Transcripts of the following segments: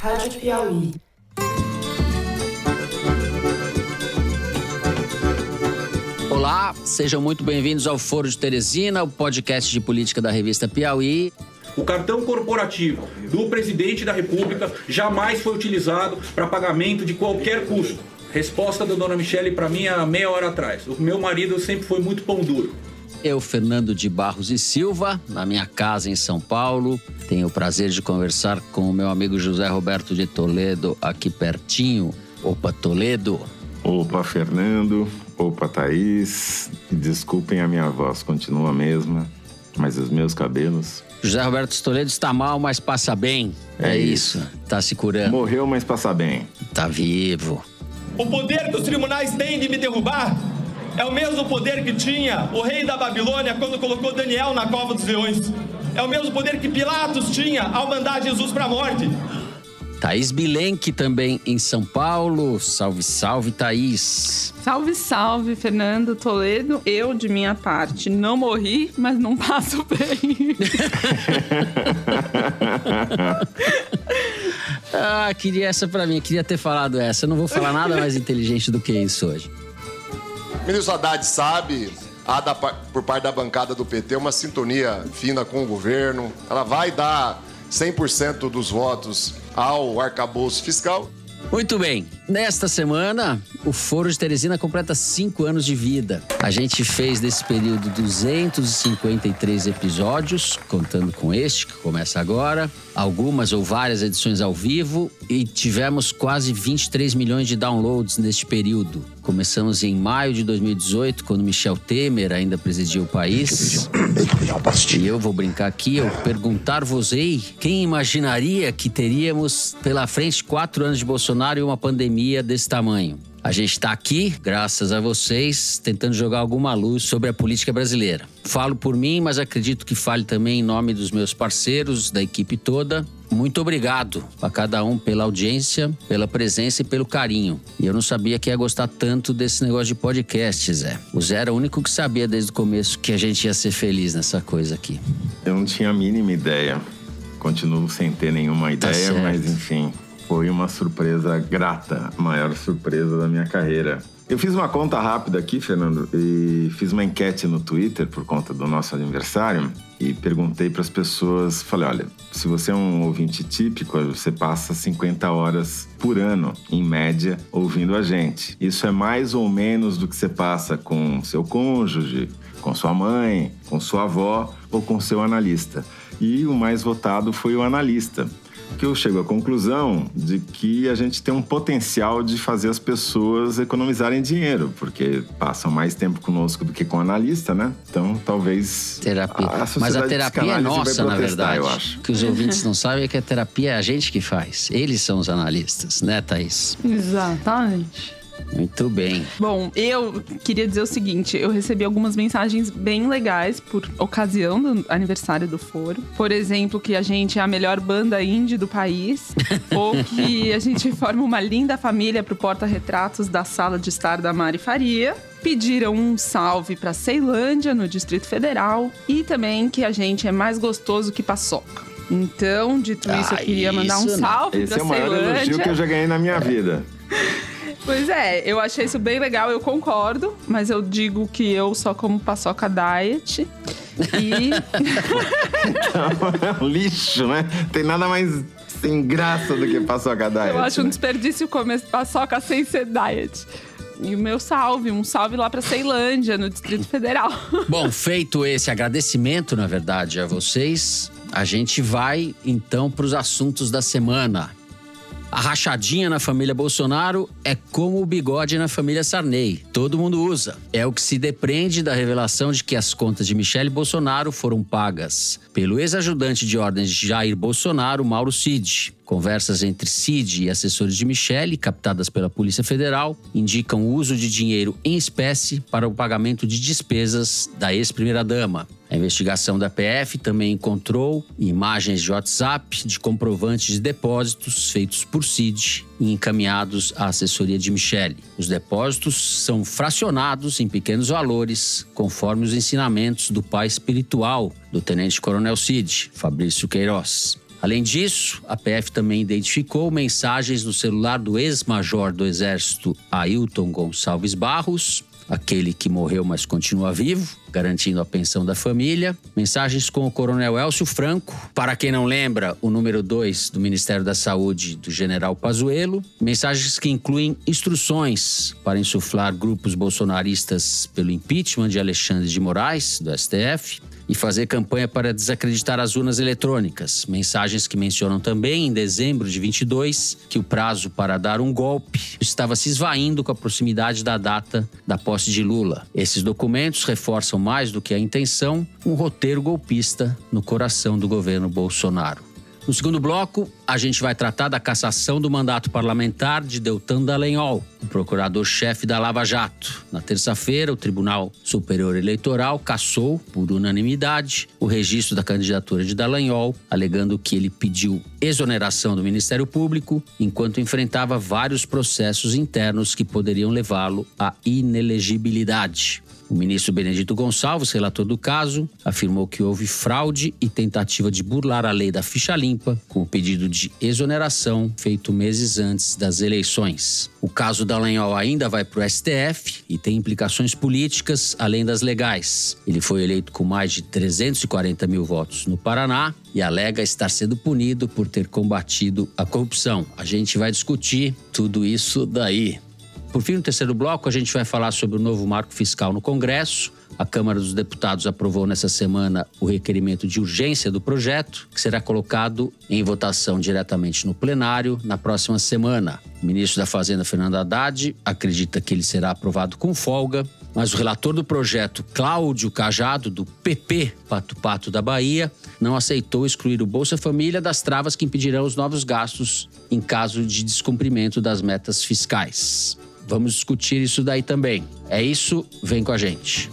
Rádio Piauí. Olá, sejam muito bem-vindos ao Foro de Teresina, o podcast de política da revista Piauí. O cartão corporativo do presidente da República jamais foi utilizado para pagamento de qualquer custo. Resposta da dona Michele para mim há meia hora atrás. O meu marido sempre foi muito pão duro. Eu, Fernando de Barros e Silva, na minha casa em São Paulo. Tenho o prazer de conversar com o meu amigo José Roberto de Toledo, aqui pertinho. Opa, Toledo. Opa, Fernando. Opa, Thaís. Desculpem a minha voz, continua a mesma, mas os meus cabelos. José Roberto de Toledo está mal, mas passa bem. É, É isso. Tá se curando. Morreu, mas passa bem. Tá vivo. O poder que os tribunais têm de me derrubar é o mesmo poder que tinha o rei da Babilônia quando colocou Daniel na cova dos leões. É o mesmo poder que Pilatos tinha ao mandar Jesus para a morte. Thaís Bilenque também em São Paulo. Salve, salve, Thaís. Salve, salve, Fernando Toledo. Eu, de minha parte, não morri, mas não passo bem. Ah, queria essa pra mim, queria ter falado essa. Eu não vou falar nada mais inteligente do que isso hoje. Ministro Haddad sabe, há da por parte da bancada do PT uma sintonia fina com o governo. Ela vai dar 100% dos votos ao arcabouço fiscal. Muito bem. Nesta semana, o Foro de Teresina completa cinco anos de vida. A gente fez desse período 253 episódios, contando com este, que começa agora, algumas ou várias edições ao vivo, e tivemos quase 23 milhões de downloads neste período. Começamos em maio de 2018, quando Michel Temer ainda presidia o país. E eu vou brincar aqui, eu perguntar-vos-ei quem imaginaria que teríamos pela frente quatro anos de Bolsonaro e uma pandemia desse tamanho. A gente está aqui, graças a vocês, tentando jogar alguma luz sobre a política brasileira. Falo por mim, mas acredito que fale também em nome dos meus parceiros, da equipe toda. Muito obrigado a cada um pela audiência, pela presença e pelo carinho. E eu não sabia que ia gostar tanto desse negócio de podcast, Zé. O Zé era o único que sabia desde o começo que a gente ia ser feliz nessa coisa aqui. Eu não tinha a mínima ideia. Continuo sem ter nenhuma ideia, certo. mas enfim, foi uma surpresa grata, a maior surpresa da minha carreira. Eu fiz uma conta rápida aqui, Fernando, e fiz uma enquete no Twitter por conta do nosso aniversário e perguntei para as pessoas, falei, olha, se você é um ouvinte típico, você passa 50 horas por ano, em média, ouvindo a gente. Isso é mais ou menos do que você passa com seu cônjuge, com sua mãe, com sua avó ou com seu analista. E o mais votado foi o analista que eu chego à conclusão de que a gente tem um potencial de fazer as pessoas economizarem dinheiro, porque passam mais tempo conosco do que com o analista, né? Então, talvez. Terapia. a Mas sociedade a terapia é nossa, na verdade. Eu acho. O que os ouvintes não sabem é que a terapia é a gente que faz. Eles são os analistas, né, Thaís? Exatamente. Muito bem. Bom, eu queria dizer o seguinte: eu recebi algumas mensagens bem legais por ocasião do aniversário do Foro. Por exemplo, que a gente é a melhor banda indie do país, ou que a gente forma uma linda família pro porta-retratos da sala de estar da Mari Faria. Pediram um salve pra Ceilândia, no Distrito Federal, e também que a gente é mais gostoso que paçoca. Então, dito isso, Ah, eu queria mandar um isso não. salve Esse é o maior elogio Ceilândia. que eu já ganhei na minha vida. Pois é, eu achei isso bem legal, eu concordo, mas eu digo que eu só como paçoca diet. E É um lixo, né? Tem nada mais sem graça do que paçoca diet. eu acho um né? desperdício comer paçoca sem ser diet. E o meu salve, um salve lá pra Ceilândia, no Distrito Federal. Bom, feito esse agradecimento, na verdade, a vocês, a gente vai então para os assuntos da semana. A rachadinha na família Bolsonaro é como o bigode na família Sarney. Todo mundo usa. É o que se depreende da revelação de que as contas de Michele Bolsonaro foram pagas pelo ex-ajudante de ordens de Jair Bolsonaro, Mauro Cid. Conversas entre Cid e assessores de Michele, captadas pela Polícia Federal, indicam o uso de dinheiro em espécie para o pagamento de despesas da ex-primeira-dama. A investigação da PF também encontrou imagens de WhatsApp de comprovantes de depósitos feitos por Cid e encaminhados à assessoria de Michele. Os depósitos são fracionados em pequenos valores, conforme os ensinamentos do pai espiritual do tenente-coronel Cid, Fabrício Queiroz. Além disso, a PF também identificou mensagens no celular do ex-major do Exército Ailton Gonçalves Barros, aquele que morreu, mas continua vivo, garantindo a pensão da família. Mensagens com o coronel Elcio Franco, para quem não lembra, o número 2 do Ministério da Saúde do general Pazuello. Mensagens que incluem instruções para insuflar grupos bolsonaristas pelo impeachment de Alexandre de Moraes, do STF e fazer campanha para desacreditar as urnas eletrônicas. Mensagens que mencionam também, em dezembro de 22, que o prazo para dar um golpe estava se esvaindo com a proximidade da data da posse de Lula. Esses documentos reforçam mais do que a intenção um roteiro golpista no coração do governo Bolsonaro. No segundo bloco, a gente vai tratar da cassação do mandato parlamentar de Deltan Dallagnol, o procurador-chefe da Lava Jato. Na terça-feira, o Tribunal Superior Eleitoral cassou, por unanimidade, o registro da candidatura de Dallagnol, alegando que ele pediu exoneração do Ministério Público enquanto enfrentava vários processos internos que poderiam levá-lo à inelegibilidade. O ministro Benedito Gonçalves, relator do caso, afirmou que houve fraude e tentativa de burlar a lei da ficha limpa com o pedido de exoneração feito meses antes das eleições. O caso da Dallagnol ainda vai para o STF e tem implicações políticas além das legais. Ele foi eleito com mais de 340 mil votos no Paraná e alega estar sendo punido por ter combatido a corrupção. A gente vai discutir tudo isso daí. Por fim, no terceiro bloco, a gente vai falar sobre o novo marco fiscal no Congresso. A Câmara dos Deputados aprovou nessa semana o requerimento de urgência do projeto, que será colocado em votação diretamente no plenário na próxima semana. O ministro da Fazenda, Fernando Haddad, acredita que ele será aprovado com folga, mas o relator do projeto, Cláudio Cajado, do PP Pato Pato da Bahia, não aceitou excluir o Bolsa Família das travas que impedirão os novos gastos em caso de descumprimento das metas fiscais. Vamos discutir isso daí também. É isso, vem com a gente.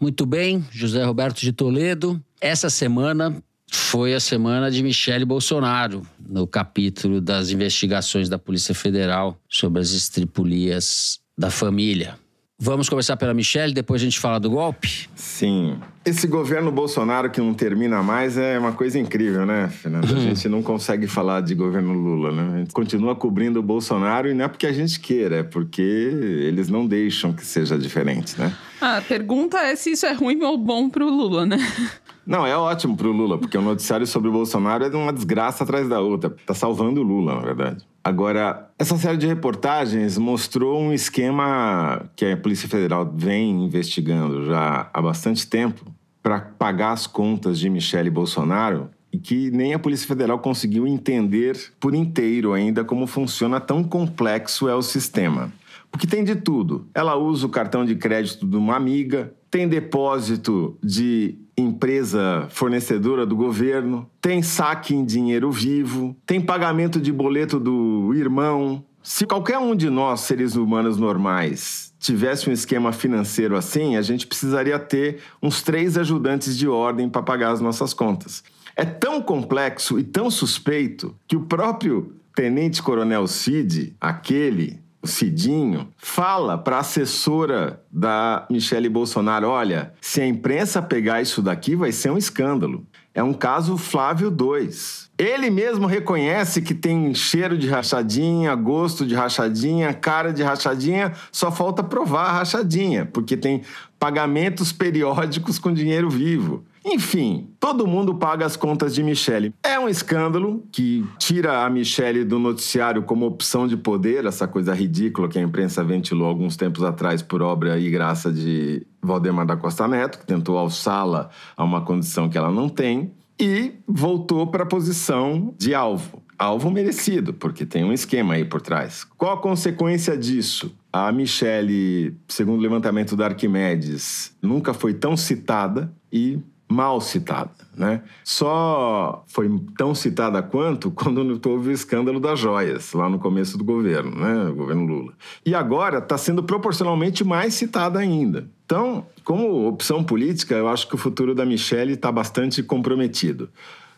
Muito bem, José Roberto de Toledo. Essa semana foi a semana de Michele Bolsonaro, no capítulo das investigações da Polícia Federal sobre as estripulias da família. Vamos começar pela Michelle, depois a gente fala do golpe? Sim. Esse governo Bolsonaro que não termina mais é uma coisa incrível, né, Fernando? A gente não consegue falar de governo Lula, né? A gente continua cobrindo o Bolsonaro e não é porque a gente queira, é porque eles não deixam que seja diferente, né? A pergunta é se isso é ruim ou bom pro Lula, né? Não, é ótimo pro Lula, porque o noticiário sobre o Bolsonaro é uma desgraça atrás da outra. Tá salvando o Lula, na verdade. Agora, essa série de reportagens mostrou um esquema que a Polícia Federal vem investigando já há bastante tempo para pagar as contas de Michele Bolsonaro e que nem a Polícia Federal conseguiu entender por inteiro ainda como funciona tão complexo é o sistema. Porque tem de tudo. Ela usa o cartão de crédito de uma amiga, tem depósito de empresa fornecedora do governo, tem saque em dinheiro vivo, tem pagamento de boleto do irmão. Se qualquer um de nós, seres humanos normais, tivesse um esquema financeiro assim, a gente precisaria ter uns três ajudantes de ordem para pagar as nossas contas. É tão complexo e tão suspeito que o próprio Tenente Coronel Cid, aquele Cidinho, fala para a assessora da Michele Bolsonaro: olha, se a imprensa pegar isso daqui, vai ser um escândalo. É um caso Flávio 2. Ele mesmo reconhece que tem cheiro de rachadinha, gosto de rachadinha, cara de rachadinha, só falta provar a rachadinha, porque tem pagamentos periódicos com dinheiro vivo. Enfim, todo mundo paga as contas de Michele. É um escândalo que tira a Michele do noticiário como opção de poder, essa coisa ridícula que a imprensa ventilou alguns tempos atrás por obra e graça de Valdemar da Costa Neto, que tentou alçá-la a uma condição que ela não tem, e voltou para a posição de alvo. Alvo merecido, porque tem um esquema aí por trás. Qual a consequência disso? A Michelle, segundo o levantamento da Arquimedes, nunca foi tão citada e mal citada, né? Só foi tão citada quanto quando houve o escândalo das joias, lá no começo do governo, né? O governo Lula. E agora está sendo proporcionalmente mais citada ainda. Então, como opção política, eu acho que o futuro da Michelle está bastante comprometido.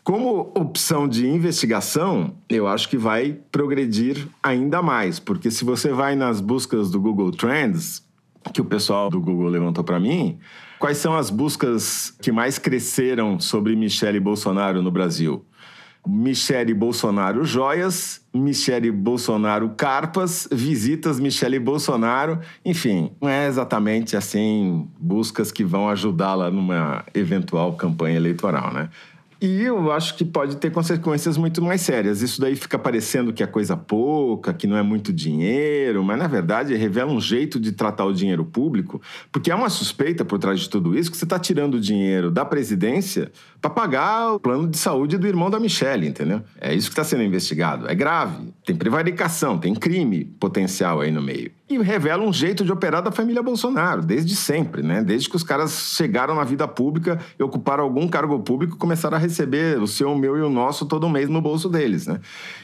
Como opção de investigação, eu acho que vai progredir ainda mais, porque se você vai nas buscas do Google Trends, que o pessoal do Google levantou para mim. Quais são as buscas que mais cresceram sobre Michele Bolsonaro no Brasil? Michele Bolsonaro joias, Michele Bolsonaro carpas, visitas Michele Bolsonaro, enfim, não é exatamente assim buscas que vão ajudá-la numa eventual campanha eleitoral, né? E eu acho que pode ter consequências muito mais sérias. Isso daí fica parecendo que é coisa pouca, que não é muito dinheiro, mas na verdade revela um jeito de tratar o dinheiro público, porque há uma suspeita por trás de tudo isso que você está tirando o dinheiro da presidência para pagar o plano de saúde do irmão da Michelle, entendeu? É isso que está sendo investigado. É grave. Tem prevaricação, tem crime potencial aí no meio. E revela um jeito de operar da família Bolsonaro, desde sempre, né? Desde que os caras chegaram na vida pública e ocuparam algum cargo público, começaram a receber o seu, o meu e o nosso todo mês no bolso deles, né?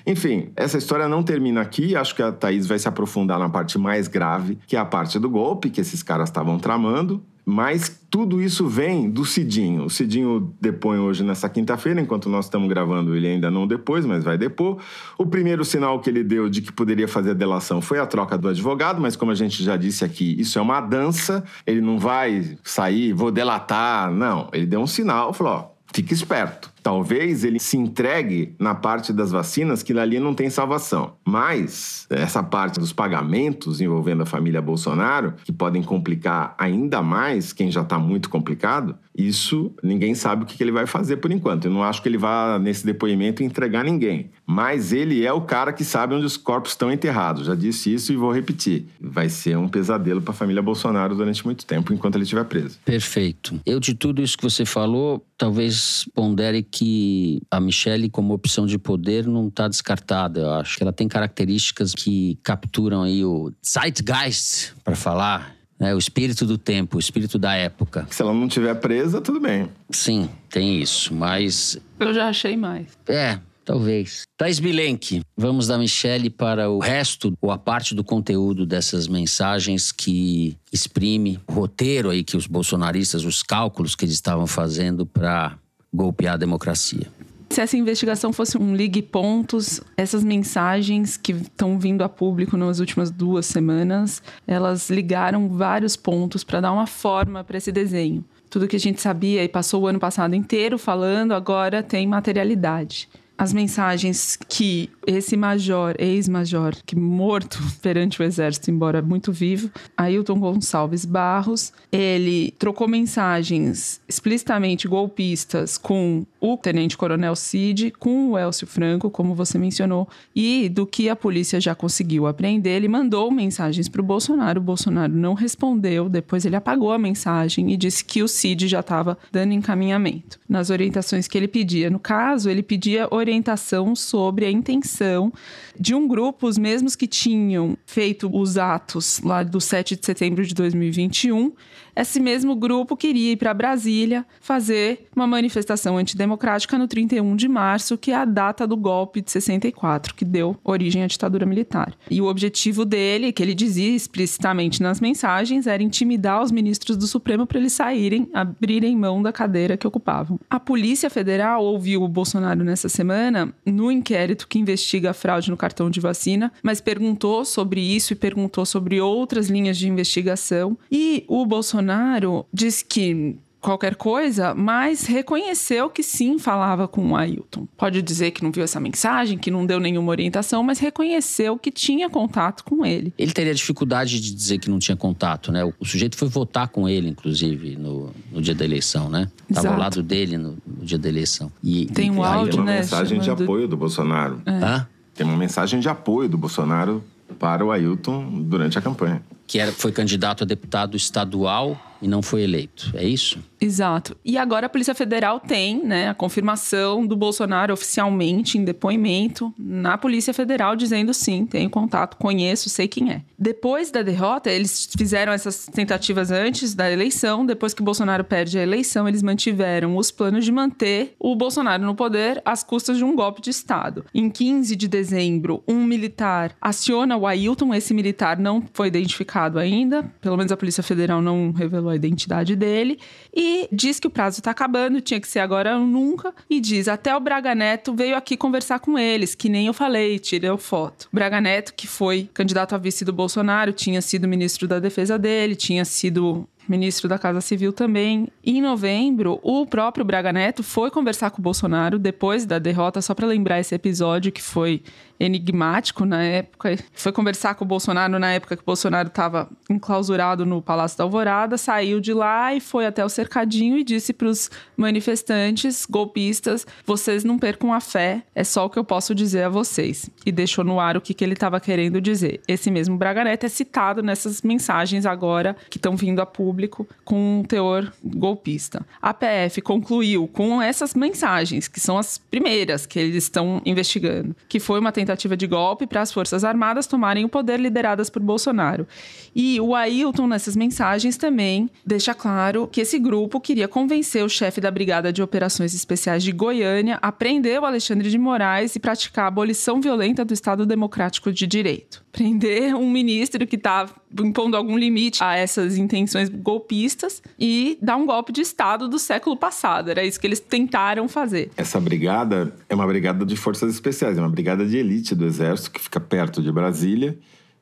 Enfim, essa história não termina aqui. Acho que a Thaís vai se aprofundar na parte mais grave, que é a parte do golpe que esses caras estavam tramando. Mas tudo isso vem do Cidinho. O Cidinho depõe hoje nessa quinta-feira, enquanto nós estamos gravando, ele ainda não depois, mas vai depor. O primeiro sinal que ele deu de que poderia fazer a delação foi a troca do advogado, mas como a gente já disse aqui, isso é uma dança, ele não vai sair, vou delatar, não. Ele deu um sinal, falou, ó, fica esperto. Talvez ele se entregue na parte das vacinas que ali não tem salvação. Mas essa parte dos pagamentos envolvendo a família Bolsonaro, que podem complicar ainda mais quem já está muito complicado, isso ninguém sabe o que ele vai fazer por enquanto. Eu não acho que ele vá, nesse depoimento, entregar ninguém. Mas ele é o cara que sabe onde os corpos estão enterrados. Já disse isso e vou repetir. Vai ser um pesadelo para a família Bolsonaro durante muito tempo, enquanto ele estiver preso. Perfeito. Eu, de tudo isso que você falou, talvez pondere que a Michelle, como opção de poder, não está descartada. Eu acho que ela tem características que capturam aí o zeitgeist, para falar, né? o espírito do tempo, o espírito da época. Se ela não tiver presa, tudo bem. Sim, tem isso, mas. Eu já achei mais. É, Talvez. Thais Bilenque, vamos da Michelle para o resto, ou a parte do conteúdo dessas mensagens que exprime o roteiro aí que os bolsonaristas, os cálculos que eles estavam fazendo para golpear a democracia. Se essa investigação fosse um ligue pontos, essas mensagens que estão vindo a público nas últimas duas semanas, elas ligaram vários pontos para dar uma forma para esse desenho. Tudo que a gente sabia e passou o ano passado inteiro falando, agora tem materialidade as mensagens que esse major, ex-major, que morto perante o exército, embora muito vivo, Ailton Gonçalves Barros, ele trocou mensagens explicitamente golpistas com o tenente-coronel Cid, com o Elcio Franco, como você mencionou, e do que a polícia já conseguiu aprender, ele mandou mensagens para o Bolsonaro, o Bolsonaro não respondeu, depois ele apagou a mensagem e disse que o Cid já estava dando encaminhamento nas orientações que ele pedia. No caso, ele pedia orientação sobre a intenção de um grupo, os mesmos que tinham feito os atos lá do 7 de setembro de 2021, esse mesmo grupo queria ir para Brasília fazer uma manifestação antidemocrática no 31 de março, que é a data do golpe de 64, que deu origem à ditadura militar. E o objetivo dele, que ele dizia explicitamente nas mensagens, era intimidar os ministros do Supremo para eles saírem, abrirem mão da cadeira que ocupavam. A Polícia Federal ouviu o Bolsonaro nessa semana no inquérito que investiga a fraude no cartão de vacina, mas perguntou sobre isso e perguntou sobre outras linhas de investigação. E o Bolsonaro disse que qualquer coisa, mas reconheceu que sim falava com o Ailton. Pode dizer que não viu essa mensagem, que não deu nenhuma orientação, mas reconheceu que tinha contato com ele. Ele teria dificuldade de dizer que não tinha contato, né? O sujeito foi votar com ele, inclusive, no, no dia da eleição, né? Estava ao lado dele no, no, dia da eleição. E, Tem um áudio, tem uma né? mensagem de chamando- apoio do Bolsonaro. É. Hã? Tem uma mensagem de apoio do Bolsonaro para o Ailton durante a campanha. Que era, foi candidato a deputado estadual e não foi eleito. É isso? Exato. E agora a Polícia Federal tem né, a confirmação do Bolsonaro oficialmente em depoimento na Polícia Federal, dizendo sim, tenho contato, conheço, sei quem é. Depois da derrota, eles fizeram essas tentativas antes da eleição. Depois que o Bolsonaro perde a eleição, eles mantiveram os planos de manter o Bolsonaro no poder às custas de um golpe de Estado. Em 15 de dezembro, um militar aciona o Ailton. Esse militar não foi identificado ainda, pelo menos a Polícia Federal não revelou a identidade dele. E diz que o prazo está acabando, tinha que ser agora ou nunca, e diz: até o Braga Neto veio aqui conversar com eles, que nem eu falei, tirou foto. Braga Neto, que foi candidato a vice do Bolsonaro, tinha sido ministro da defesa dele, tinha sido ministro da Casa Civil também. Em novembro, o próprio Braga Neto foi conversar com o Bolsonaro depois da derrota, só para lembrar esse episódio que foi enigmático na época. Foi conversar com o Bolsonaro na época que o Bolsonaro estava enclausurado no Palácio da Alvorada, saiu de lá e foi até o cercadinho e disse para os manifestantes golpistas: vocês não percam a fé, é só o que eu posso dizer a vocês. E deixou no ar o que, que ele estava querendo dizer. Esse mesmo Braga Neto é citado nessas mensagens agora que estão vindo a público com um teor golpista. A PF concluiu com essas mensagens, que são as primeiras que eles estão investigando, que foi uma tentativa tentativa de golpe para as Forças Armadas tomarem o poder lideradas por Bolsonaro. E o Ailton, nessas mensagens, também deixa claro que esse grupo queria convencer o chefe da Brigada de Operações Especiais de Goiânia a prender o Alexandre de Moraes e praticar a abolição violenta do Estado Democrático de Direito. Prender um ministro que está impondo algum limite a essas intenções golpistas e dar um golpe de Estado do século passado. Era isso que eles tentaram fazer. Essa brigada é uma brigada de forças especiais, é uma brigada de elite do Exército, que fica perto de Brasília,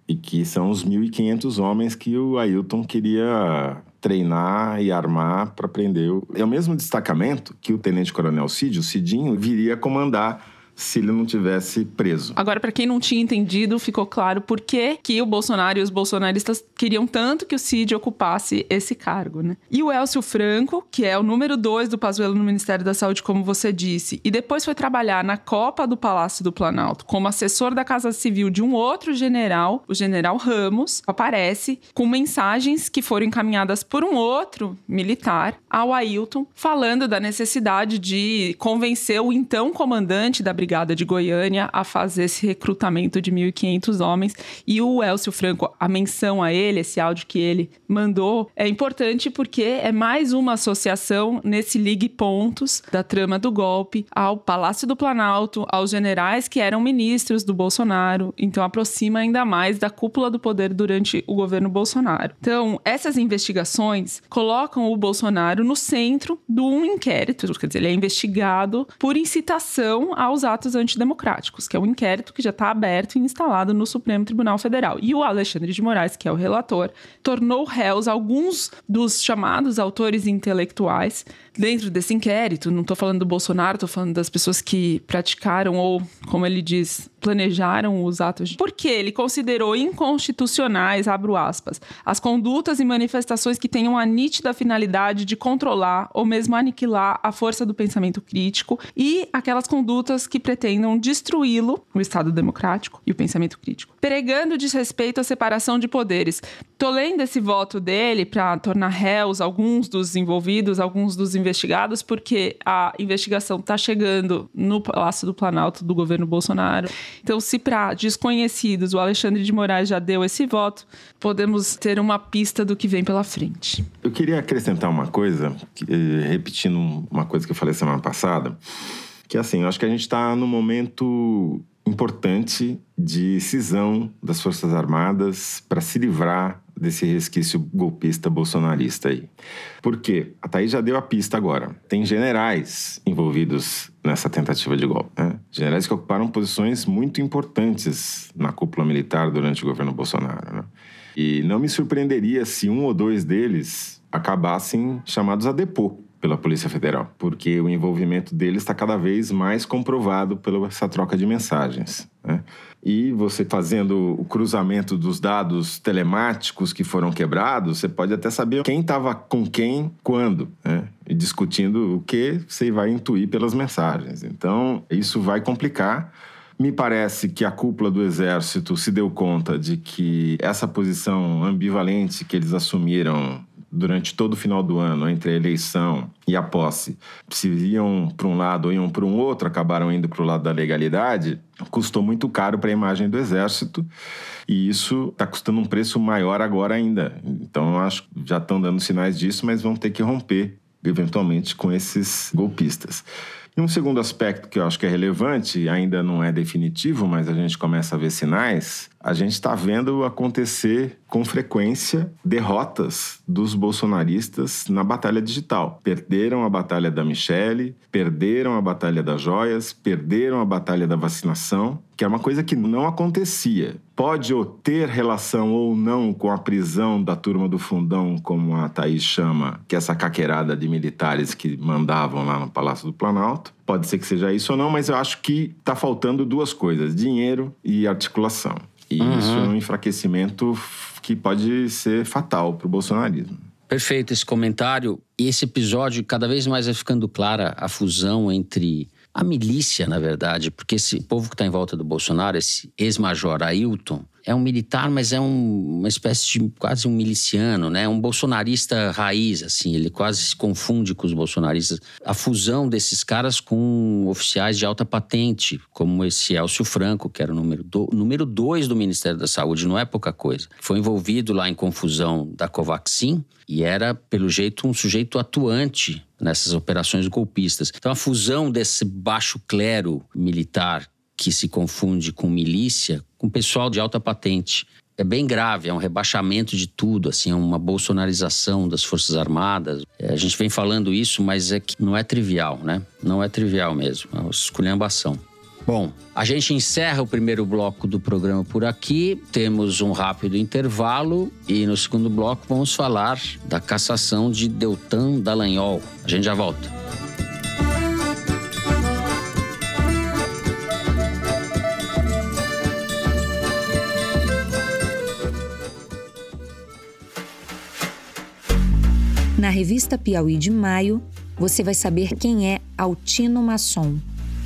e que são os 1.500 homens que o Ailton queria treinar e armar para prender. É o mesmo destacamento que o tenente-coronel Cid, o Cidinho, viria comandar se ele não tivesse preso. Agora, para quem não tinha entendido, ficou claro por que, que o Bolsonaro e os bolsonaristas queriam tanto que o Cid ocupasse esse cargo, né? E o Elcio Franco, que é o número dois do Pazuello no Ministério da Saúde, como você disse, e depois foi trabalhar na Copa do Palácio do Planalto como assessor da Casa Civil de um outro general, o general Ramos, aparece com mensagens que foram encaminhadas por um outro militar ao Ailton, falando da necessidade de convencer o então comandante da Brigada de Goiânia a fazer esse recrutamento de 1.500 homens. E o Elcio Franco, a menção a ele, esse áudio que ele mandou, é importante porque é mais uma associação nesse ligue pontos da trama do golpe ao Palácio do Planalto, aos generais que eram ministros do Bolsonaro. Então aproxima ainda mais da cúpula do poder durante o governo Bolsonaro. Então, essas investigações colocam o Bolsonaro no centro de um inquérito, quer dizer, ele é investigado por incitação aos atos antidemocráticos, que é um inquérito que já está aberto e instalado no Supremo Tribunal Federal. E o Alexandre de Moraes, que é o relator, tornou réus alguns dos chamados autores intelectuais dentro desse inquérito. Não estou falando do Bolsonaro, estou falando das pessoas que praticaram ou, como ele diz, planejaram os atos. Porque ele considerou inconstitucionais, abro aspas, as condutas e manifestações que tenham a nítida finalidade de controlar ou mesmo aniquilar a força do pensamento crítico e aquelas condutas que pretendam destruí-lo, o Estado democrático e o pensamento crítico, pregando desrespeito à separação de poderes. Tô lendo esse voto dele para tornar réus alguns dos envolvidos, alguns dos investigados, porque a investigação está chegando no Palácio do Planalto do governo Bolsonaro. Então, se para desconhecidos o Alexandre de Moraes já deu esse voto, podemos ter uma pista do que vem pela frente. Eu queria acrescentar uma coisa, eh, repetindo uma coisa que eu falei semana passada, que assim, eu acho que a gente está num momento importante de cisão das Forças Armadas para se livrar desse resquício golpista bolsonarista aí. Por quê? A Thaís já deu a pista agora. Tem generais envolvidos nessa tentativa de golpe. Né? Generais que ocuparam posições muito importantes na cúpula militar durante o governo Bolsonaro. Né? E não me surpreenderia se um ou dois deles acabassem chamados a depor pela Polícia Federal, porque o envolvimento deles está cada vez mais comprovado pela essa troca de mensagens. Né? E você fazendo o cruzamento dos dados telemáticos que foram quebrados, você pode até saber quem estava com quem, quando, né? e discutindo o que você vai intuir pelas mensagens. Então, isso vai complicar. Me parece que a cúpula do Exército se deu conta de que essa posição ambivalente que eles assumiram durante todo o final do ano, entre a eleição e a posse, se iam para um lado ou iam para um outro, acabaram indo para o lado da legalidade, custou muito caro para a imagem do Exército e isso está custando um preço maior agora ainda. Então, eu acho que já estão dando sinais disso, mas vão ter que romper eventualmente com esses golpistas. E um segundo aspecto que eu acho que é relevante, ainda não é definitivo, mas a gente começa a ver sinais, a gente está vendo acontecer com frequência derrotas dos bolsonaristas na batalha digital. Perderam a batalha da Michelle, perderam a batalha das joias, perderam a batalha da vacinação, que é uma coisa que não acontecia. Pode ter relação ou não com a prisão da turma do fundão, como a Thaís chama, que é essa caquerada de militares que mandavam lá no Palácio do Planalto. Pode ser que seja isso ou não, mas eu acho que está faltando duas coisas: dinheiro e articulação. E uhum. isso é um enfraquecimento que pode ser fatal para o bolsonarismo. Perfeito esse comentário. E esse episódio, cada vez mais vai ficando clara a fusão entre a milícia, na verdade, porque esse povo que está em volta do Bolsonaro, esse ex-major Ailton, é um militar, mas é um, uma espécie de quase um miliciano, né? Um bolsonarista raiz, assim. Ele quase se confunde com os bolsonaristas. A fusão desses caras com oficiais de alta patente, como esse Elcio Franco, que era o número, do, número dois do Ministério da Saúde, não é pouca coisa. Foi envolvido lá em confusão da Covaxin e era, pelo jeito, um sujeito atuante nessas operações golpistas. Então, a fusão desse baixo clero militar que se confunde com milícia, com pessoal de alta patente. É bem grave, é um rebaixamento de tudo, assim, é uma bolsonarização das Forças Armadas. É, a gente vem falando isso, mas é que não é trivial, né? Não é trivial mesmo, é uma esculhambação. Bom, a gente encerra o primeiro bloco do programa por aqui. Temos um rápido intervalo e no segundo bloco vamos falar da cassação de Deltan Dallagnol. A gente já volta. Na revista Piauí de maio, você vai saber quem é Altino Masson,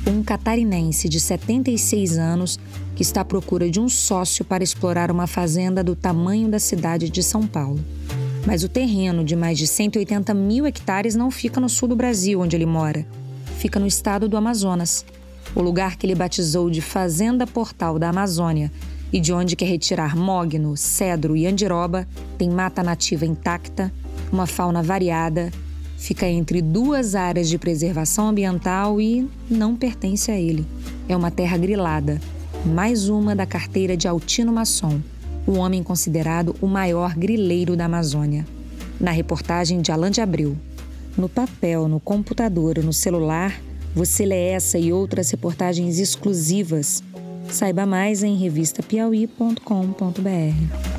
um catarinense de 76 anos que está à procura de um sócio para explorar uma fazenda do tamanho da cidade de São Paulo. Mas o terreno de mais de 180 mil hectares não fica no sul do Brasil, onde ele mora. Fica no estado do Amazonas, o lugar que ele batizou de Fazenda Portal da Amazônia e de onde quer retirar mogno, cedro e andiroba, tem mata nativa intacta, uma fauna variada, fica entre duas áreas de preservação ambiental e não pertence a ele. É uma terra grilada, mais uma da carteira de Altino Masson, o homem considerado o maior grileiro da Amazônia. Na reportagem de Alain de Abreu. No papel, no computador no celular, você lê essa e outras reportagens exclusivas. Saiba mais em revistapiauí.com.br.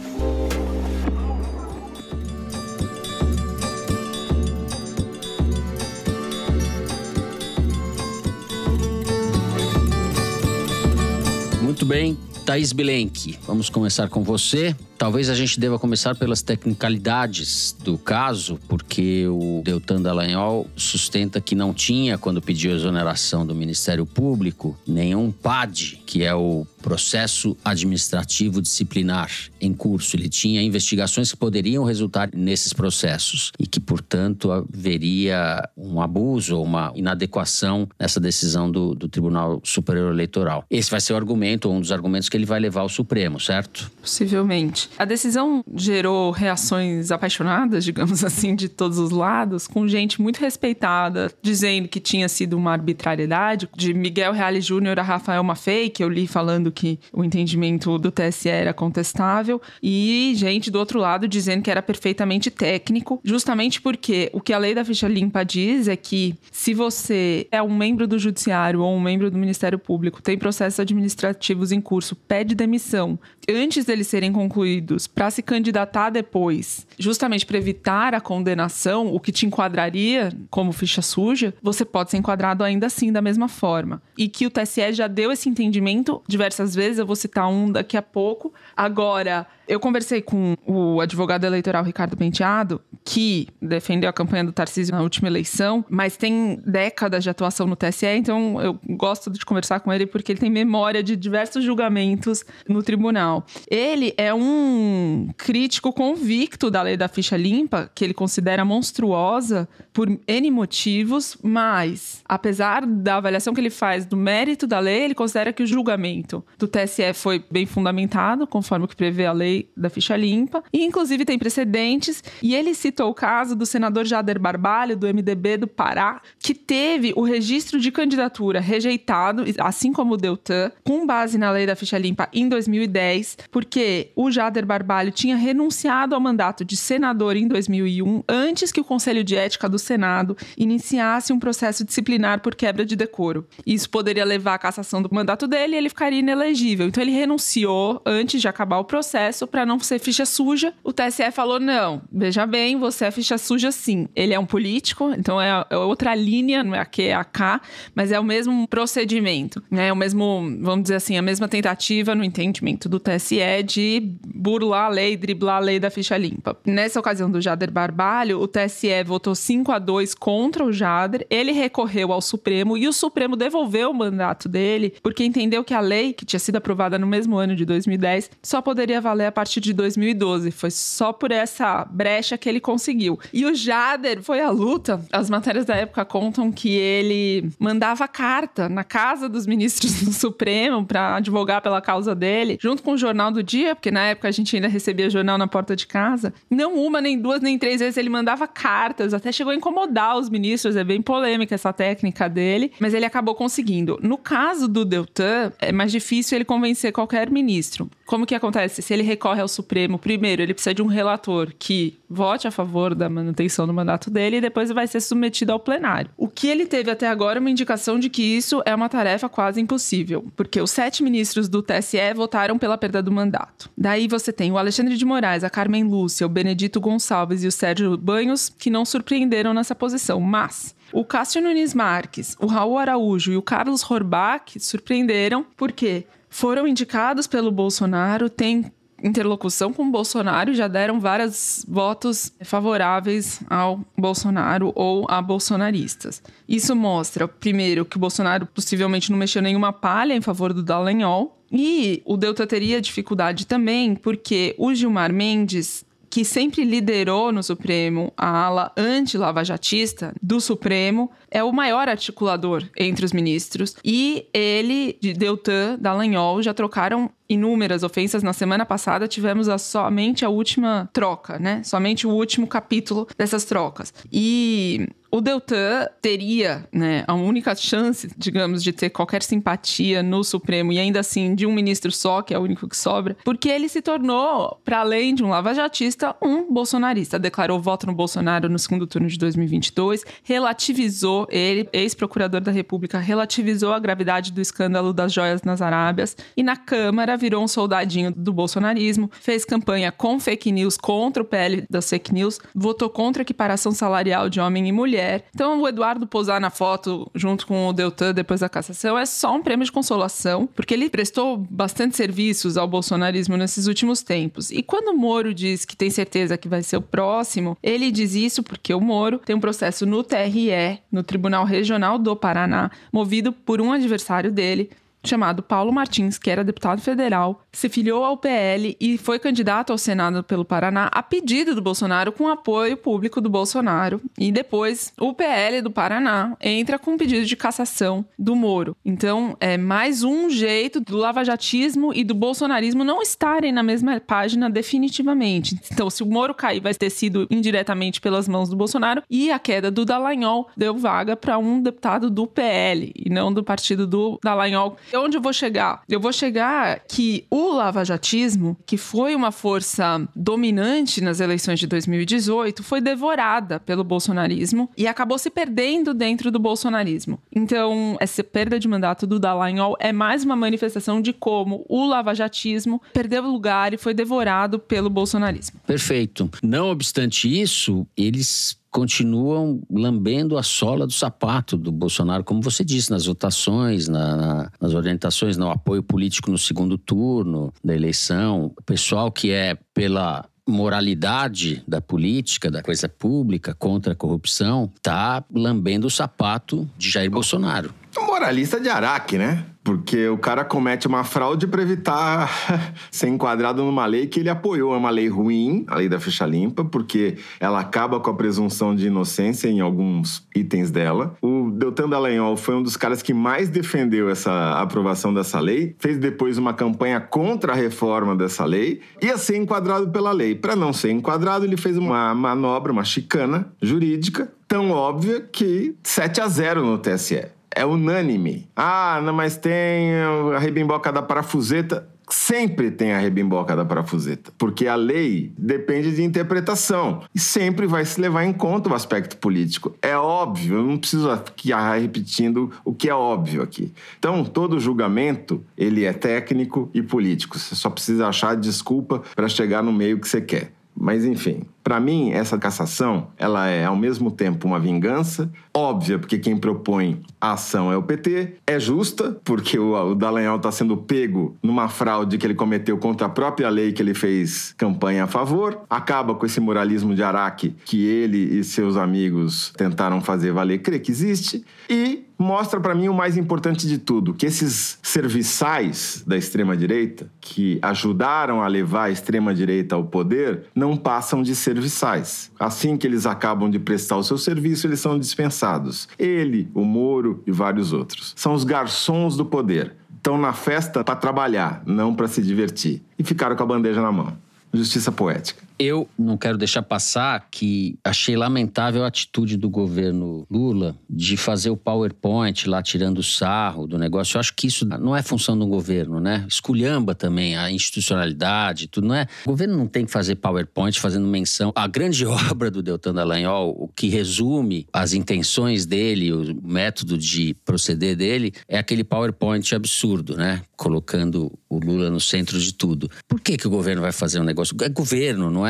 bem. Thaís Bilenque, vamos começar com você. Talvez a gente deva começar pelas tecnicalidades do caso, porque o Deltan Dallagnol sustenta que não tinha, quando pediu a exoneração do Ministério Público, nenhum PAD, que é o processo administrativo disciplinar em curso. Ele tinha investigações que poderiam resultar nesses processos e que, portanto, haveria um abuso ou uma inadequação nessa decisão do, do Tribunal Superior Eleitoral. Esse vai ser o argumento, ou um dos argumentos que ele vai levar ao Supremo, certo? Possivelmente. A decisão gerou reações apaixonadas, digamos assim, de todos os lados, com gente muito respeitada, dizendo que tinha sido uma arbitrariedade. De Miguel Reale Júnior a Rafael Maffei, que eu li falando que o entendimento do TSE era contestável, e gente do outro lado dizendo que era perfeitamente técnico, justamente porque o que a lei da ficha limpa diz é que se você é um membro do judiciário ou um membro do Ministério Público, tem processos administrativos em curso, pede demissão antes deles serem concluídos para se candidatar depois, justamente para evitar a condenação, o que te enquadraria como ficha suja, você pode ser enquadrado ainda assim da mesma forma. E que o TSE já deu esse entendimento diversas vezes, eu vou citar um daqui a pouco. Agora, eu conversei com o advogado eleitoral Ricardo Penteado, que defendeu a campanha do Tarcísio na última eleição, mas tem décadas de atuação no TSE, então eu gosto de conversar com ele porque ele tem memória de diversos julgamentos no tribunal. Ele é um um crítico convicto da lei da ficha limpa, que ele considera monstruosa por N motivos, mas, apesar da avaliação que ele faz do mérito da lei, ele considera que o julgamento do TSE foi bem fundamentado, conforme o que prevê a lei da ficha limpa, e inclusive tem precedentes, e ele citou o caso do senador Jader Barbalho, do MDB do Pará, que teve o registro de candidatura rejeitado, assim como o Deltan, com base na lei da ficha limpa em 2010, porque o Jader Barbalho tinha renunciado ao mandato de senador em 2001, antes que o Conselho de Ética do Senado iniciasse um processo disciplinar por quebra de decoro. Isso poderia levar à cassação do mandato dele e ele ficaria inelegível. Então ele renunciou antes de acabar o processo para não ser ficha suja. O TSE falou: não, veja bem, você é ficha suja sim. Ele é um político, então é, é outra linha, não é a Q, é a K, mas é o mesmo procedimento, né? É o mesmo, vamos dizer assim, a mesma tentativa no entendimento do TSE de burlar a lei, driblar a lei da ficha limpa. Nessa ocasião do Jader Barbalho, o TSE votou 5 a 2 contra o Jader, ele recorreu ao Supremo e o Supremo devolveu o mandato dele porque entendeu que a lei, que tinha sido aprovada no mesmo ano de 2010, só poderia valer a partir de 2012. Foi só por essa brecha que ele conseguiu. E o Jader foi à luta. As matérias da época contam que ele mandava carta na casa dos ministros do Supremo para advogar pela causa dele, junto com o Jornal do Dia, porque na época a gente ainda recebia jornal na porta de casa. Não uma, nem duas, nem três vezes ele mandava cartas, até chegou a incomodar os ministros. É bem polêmica essa técnica dele, mas ele acabou conseguindo. No caso do Deltan, é mais difícil ele convencer qualquer ministro. Como que acontece? Se ele recorre ao Supremo, primeiro ele precisa de um relator que vote a favor da manutenção do mandato dele e depois vai ser submetido ao plenário. O que ele teve até agora é uma indicação de que isso é uma tarefa quase impossível, porque os sete ministros do TSE votaram pela perda do mandato. Daí você tem o Alexandre de Moraes, a Carmen Lúcia, o Benedito Gonçalves e o Sérgio Banhos, que não surpreenderam nessa posição, mas o Cássio Nunes Marques, o Raul Araújo e o Carlos Horbach surpreenderam, porque foram indicados pelo Bolsonaro, têm interlocução com o Bolsonaro já deram vários votos favoráveis ao Bolsonaro ou a bolsonaristas. Isso mostra, primeiro, que o Bolsonaro possivelmente não mexeu nenhuma palha em favor do Dallagnol. E o Delta teria dificuldade também, porque o Gilmar Mendes que sempre liderou no Supremo a ala anti-lavajatista do Supremo, é o maior articulador entre os ministros. E ele, de Deltan, Dallagnol, já trocaram inúmeras ofensas. Na semana passada tivemos a, somente a última troca, né? Somente o último capítulo dessas trocas. E o Deltan teria, né, a única chance, digamos, de ter qualquer simpatia no Supremo e ainda assim de um ministro só, que é o único que sobra, porque ele se tornou, para além de um lavajatista, um bolsonarista. Declarou voto no Bolsonaro no segundo turno de 2022, relativizou ele, ex-procurador da República, relativizou a gravidade do escândalo das joias nas Arábias e na Câmara virou um soldadinho do bolsonarismo, fez campanha com fake news contra o PL das fake news, votou contra a equiparação salarial de homem e mulher. Então, o Eduardo posar na foto junto com o Deltan depois da cassação é só um prêmio de consolação, porque ele prestou bastante serviços ao bolsonarismo nesses últimos tempos. E quando o Moro diz que tem certeza que vai ser o próximo, ele diz isso porque o Moro tem um processo no TRE, no Tribunal Regional do Paraná, movido por um adversário dele, chamado Paulo Martins, que era deputado federal, se filiou ao PL e foi candidato ao Senado pelo Paraná a pedido do Bolsonaro com apoio público do Bolsonaro. E depois o PL do Paraná entra com um pedido de cassação do Moro. Então é mais um jeito do lavajatismo e do bolsonarismo não estarem na mesma página definitivamente. Então se o Moro cair vai ter sido indiretamente pelas mãos do Bolsonaro e a queda do Dallagnol deu vaga para um deputado do PL e não do partido do Dallagnol Onde eu vou chegar? Eu vou chegar que o lavajatismo, que foi uma força dominante nas eleições de 2018, foi devorada pelo bolsonarismo e acabou se perdendo dentro do bolsonarismo. Então, essa perda de mandato do Dallagnol é mais uma manifestação de como o lavajatismo perdeu lugar e foi devorado pelo bolsonarismo. Perfeito. Não obstante isso, eles continuam lambendo a sola do sapato do Bolsonaro, como você disse, nas votações, na, na, nas orientações, no apoio político no segundo turno da eleição. O pessoal que é pela moralidade da política, da coisa pública, contra a corrupção, tá lambendo o sapato de Jair Bolsonaro. moralista de Araque, né? Porque o cara comete uma fraude para evitar ser enquadrado numa lei que ele apoiou. É uma lei ruim, a lei da ficha limpa, porque ela acaba com a presunção de inocência em alguns itens dela. O Deltan Dallagnol foi um dos caras que mais defendeu essa aprovação dessa lei, fez depois uma campanha contra a reforma dessa lei, ia ser enquadrado pela lei. Para não ser enquadrado, ele fez uma manobra, uma chicana jurídica, tão óbvia que 7 a 0 no TSE é unânime. Ah, não, mas tem a rebimboca da parafuseta. Sempre tem a rebimboca da parafuseta, porque a lei depende de interpretação e sempre vai se levar em conta o aspecto político. É óbvio, eu não preciso ficar repetindo o que é óbvio aqui. Então, todo julgamento, ele é técnico e político. Você só precisa achar desculpa para chegar no meio que você quer. Mas enfim, para mim, essa cassação, ela é ao mesmo tempo uma vingança, óbvia, porque quem propõe a ação é o PT, é justa, porque o, o Dallagnol está sendo pego numa fraude que ele cometeu contra a própria lei que ele fez campanha a favor, acaba com esse moralismo de Araque que ele e seus amigos tentaram fazer valer, crê que existe, e mostra para mim o mais importante de tudo, que esses serviçais da extrema direita que ajudaram a levar a extrema direita ao poder não passam de ser serviçais. Assim que eles acabam de prestar o seu serviço, eles são dispensados. Ele, o Moro e vários outros. São os garçons do poder. Estão na festa para trabalhar, não para se divertir. E ficaram com a bandeja na mão. Justiça poética. Eu não quero deixar passar que achei lamentável a atitude do governo Lula de fazer o PowerPoint lá tirando sarro do negócio. Eu acho que isso não é função do governo, né? Esculhamba também a institucionalidade, tudo não é. O governo não tem que fazer PowerPoint fazendo menção à grande obra do Deltan Dallagnol, o que resume as intenções dele, o método de proceder dele, é aquele PowerPoint absurdo, né? Colocando o Lula no centro de tudo. Por que, que o governo vai fazer um negócio? É governo, não é.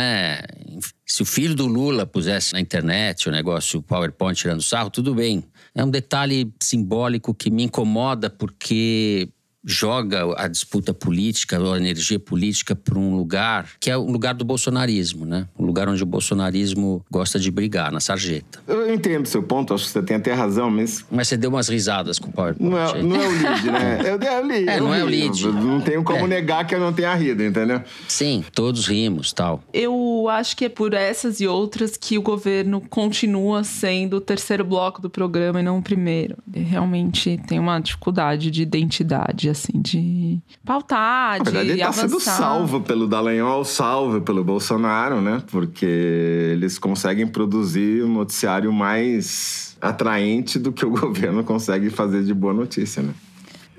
Se o filho do Lula pusesse na internet o negócio o PowerPoint tirando sarro, tudo bem. É um detalhe simbólico que me incomoda porque joga a disputa política, a energia política para um lugar que é o lugar do bolsonarismo, né? Um lugar onde o bolsonarismo gosta de brigar, na sarjeta. Eu entendo seu ponto, acho que você tem até razão, mas... Mas você deu umas risadas com o PowerPoint. Não é, não é o lead, né? Eu, eu li, é, não é o lead. Não tenho como É. negar que eu não tenha rido, entendeu? Sim, todos rimos, tal. Eu acho que é por essas e outras que o governo continua sendo o terceiro bloco do programa e não o primeiro. Ele realmente tem uma dificuldade de identidade, assim, de pautar, Na verdade, de ele está avançar. sendo salvo pelo Dallagnol, salvo pelo Bolsonaro, né? Porque eles conseguem produzir um noticiário mais atraente do que o governo consegue fazer de boa notícia, né?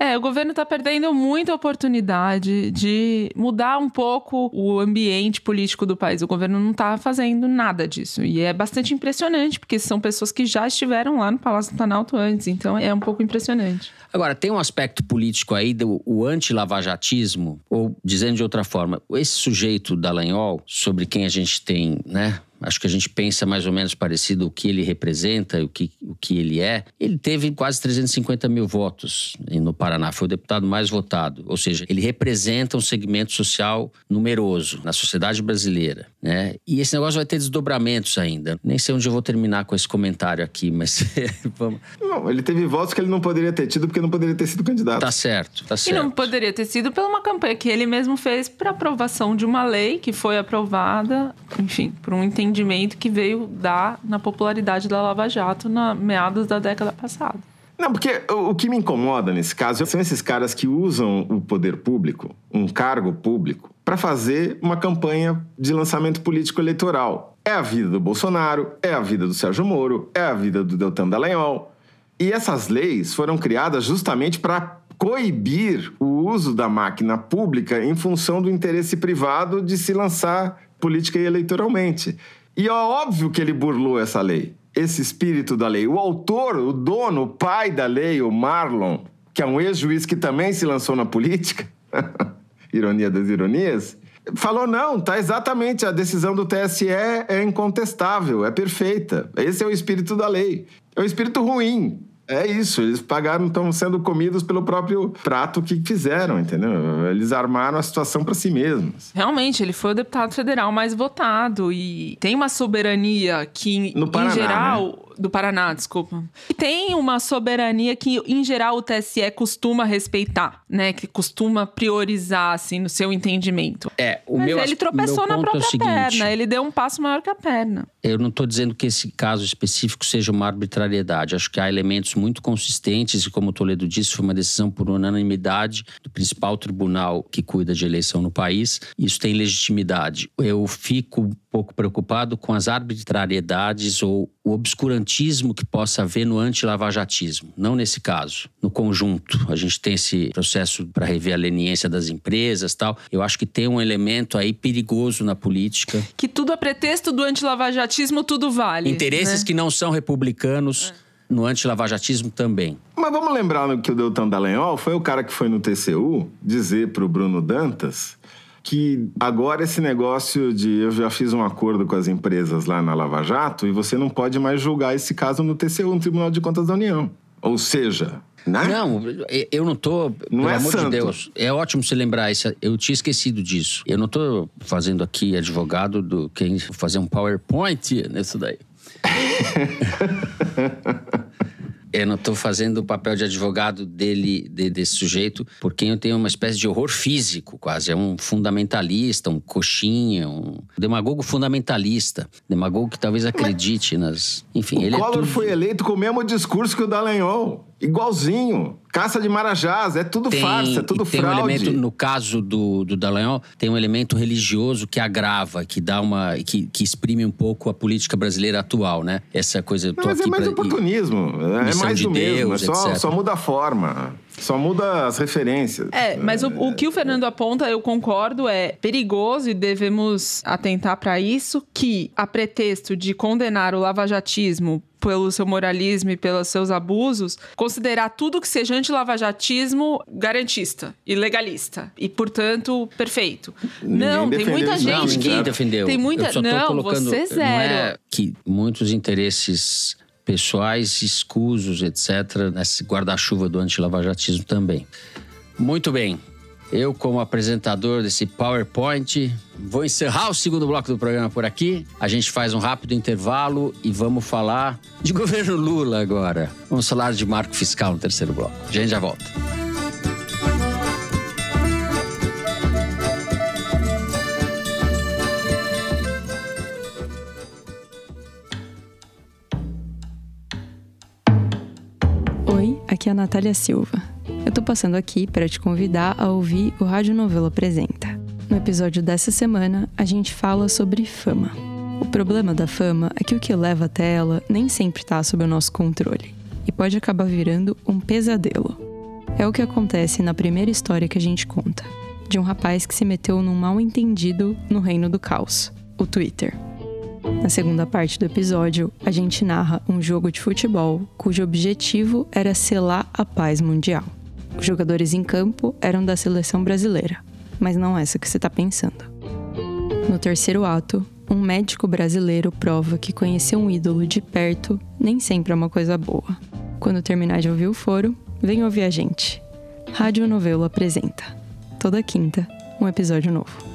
É, o governo está perdendo muita oportunidade de mudar um pouco o ambiente político do país. O governo não está fazendo nada disso. E é bastante impressionante, porque são pessoas que já estiveram lá no Palácio do Planalto antes. Então é um pouco impressionante. Agora, tem um aspecto político aí do o anti-lavajatismo, ou dizendo de outra forma, esse sujeito Dallagnol, sobre quem a gente tem, né? Acho que a gente pensa mais ou menos parecido o que ele representa, o que, o que ele é. Ele teve quase 350 mil votos no Paraná, foi o deputado mais votado. Ou seja, ele representa um segmento social numeroso na sociedade brasileira. Né? E esse negócio vai ter desdobramentos ainda. Nem sei onde eu vou terminar com esse comentário aqui, mas vamos. Não, ele teve votos que ele não poderia ter tido porque não poderia ter sido candidato. Tá certo, tá E certo. não poderia ter sido pela uma campanha que ele mesmo fez para aprovação de uma lei que foi aprovada, enfim, por um entendimento que veio dar na popularidade da Lava Jato na meados da década passada. Não, porque o, que me incomoda nesse caso são esses caras que usam o poder público, um cargo público, para fazer uma campanha de lançamento político eleitoral. É a vida do Bolsonaro, é a vida do Sérgio Moro, é a vida do Deltan Dallagnol. E essas leis foram criadas justamente para coibir o uso da máquina pública em função do interesse privado de se lançar política e eleitoralmente. E é óbvio que ele burlou essa lei, esse espírito da lei. O autor, o dono, o pai da lei, o Marlon, que é um ex-juiz que também se lançou na política, ironia das ironias, falou: não, tá exatamente, a decisão do TSE é incontestável, é perfeita. Esse é o espírito da lei. É o espírito ruim. É isso, eles pagaram, estão sendo comidos pelo próprio prato que fizeram, entendeu? Eles armaram a situação para si mesmos. Realmente, ele foi o deputado federal mais votado e tem uma soberania que, No Paraná, em geral, Do Paraná, desculpa. E tem uma soberania que, em geral, o TSE costuma respeitar, né? Que costuma priorizar, assim, no seu entendimento. É, o Mas meu ele tropeçou meu na ponto é o própria seguinte, perna. Ele deu um passo maior que a perna. Eu não estou dizendo que esse caso específico seja uma arbitrariedade. Acho que há elementos muito consistentes, e como o Toledo disse, foi uma decisão por unanimidade do principal tribunal que cuida de eleição no país. Isso tem legitimidade. Eu fico um pouco preocupado com as arbitrariedades ou o obscurantismo que possa haver no anti-lavajatismo. Não nesse caso, no conjunto. A gente tem esse processo para rever a leniência das empresas tal. Eu acho que tem um elemento aí perigoso na política. Que tudo a pretexto do antilavajatismo, tudo vale. Interesses né? que não são republicanos no antilavajatismo também. Mas vamos lembrar que o Deltan Dallagnol foi o cara que foi no TCU dizer pro Bruno Dantas que agora esse negócio de eu já fiz um acordo com as empresas lá na Lava Jato e você não pode mais julgar esse caso no TCU, no Tribunal de Contas da União. Ou seja, né? Não, eu não tô. Não pelo é amor santo. de Deus. É ótimo você lembrar isso. Eu tinha esquecido disso. Eu não tô fazendo aqui advogado do quem fazer um PowerPoint nisso daí. Eu não estou fazendo o papel de advogado dele, de- desse sujeito, por quem eu tenho uma espécie de horror físico, quase. É um fundamentalista, um coxinha, um demagogo fundamentalista. Demagogo que talvez acredite nas. Enfim, o ele é Collor tudo. foi eleito com o mesmo discurso que o Dallagnol. Igualzinho. Caça de Marajás. É tudo farsa, é tudo tem fraude. um elemento, no caso do, do Dallagnol, tem um elemento religioso que agrava, que dá uma. que, que exprime um pouco a política brasileira atual, né? Essa coisa. Mas é mais pra- oportunismo. É Missão mais de do mesmo. É Deus, só, só muda a forma. Só muda as referências. É, mas o, o que o Fernando aponta, eu concordo, é perigoso e devemos atentar para isso, que a pretexto de condenar o lavajatismo pelo seu moralismo e pelos seus abusos, considerar tudo que seja anti-lavajatismo garantista e legalista. E, portanto, perfeito. não, tem muita gente Não, ninguém que... defendeu. Tem muita... Eu só tô não, colocando, você Não zero. é que muitos interesses pessoais escusos, etc., nesse guarda-chuva do antilavajatismo também. Muito bem. Eu, como apresentador desse PowerPoint, vou encerrar o segundo bloco do programa por aqui. A gente faz um rápido intervalo e vamos falar de governo Lula agora. Vamos falar de marco fiscal no terceiro bloco. A gente já volta. Aqui é a Natália Silva. Eu tô passando aqui para te convidar a ouvir o Rádio Novelo Apresenta. No episódio dessa semana, a gente fala sobre fama. O problema da fama é que o que leva até ela nem sempre tá sob o nosso controle e pode acabar virando um pesadelo. É o que acontece na primeira história que a gente conta, de um rapaz que se meteu num mal entendido no reino do caos, o Twitter. Na segunda parte do episódio, a gente narra um jogo de futebol cujo objetivo era selar a paz mundial. Os jogadores em campo eram da seleção brasileira, mas não essa que você está pensando. No terceiro ato, um médico brasileiro prova que conhecer um ídolo de perto nem sempre é uma coisa boa. Quando terminar de ouvir o foro, vem ouvir a gente. Rádio Novelo apresenta. Toda quinta, um episódio novo.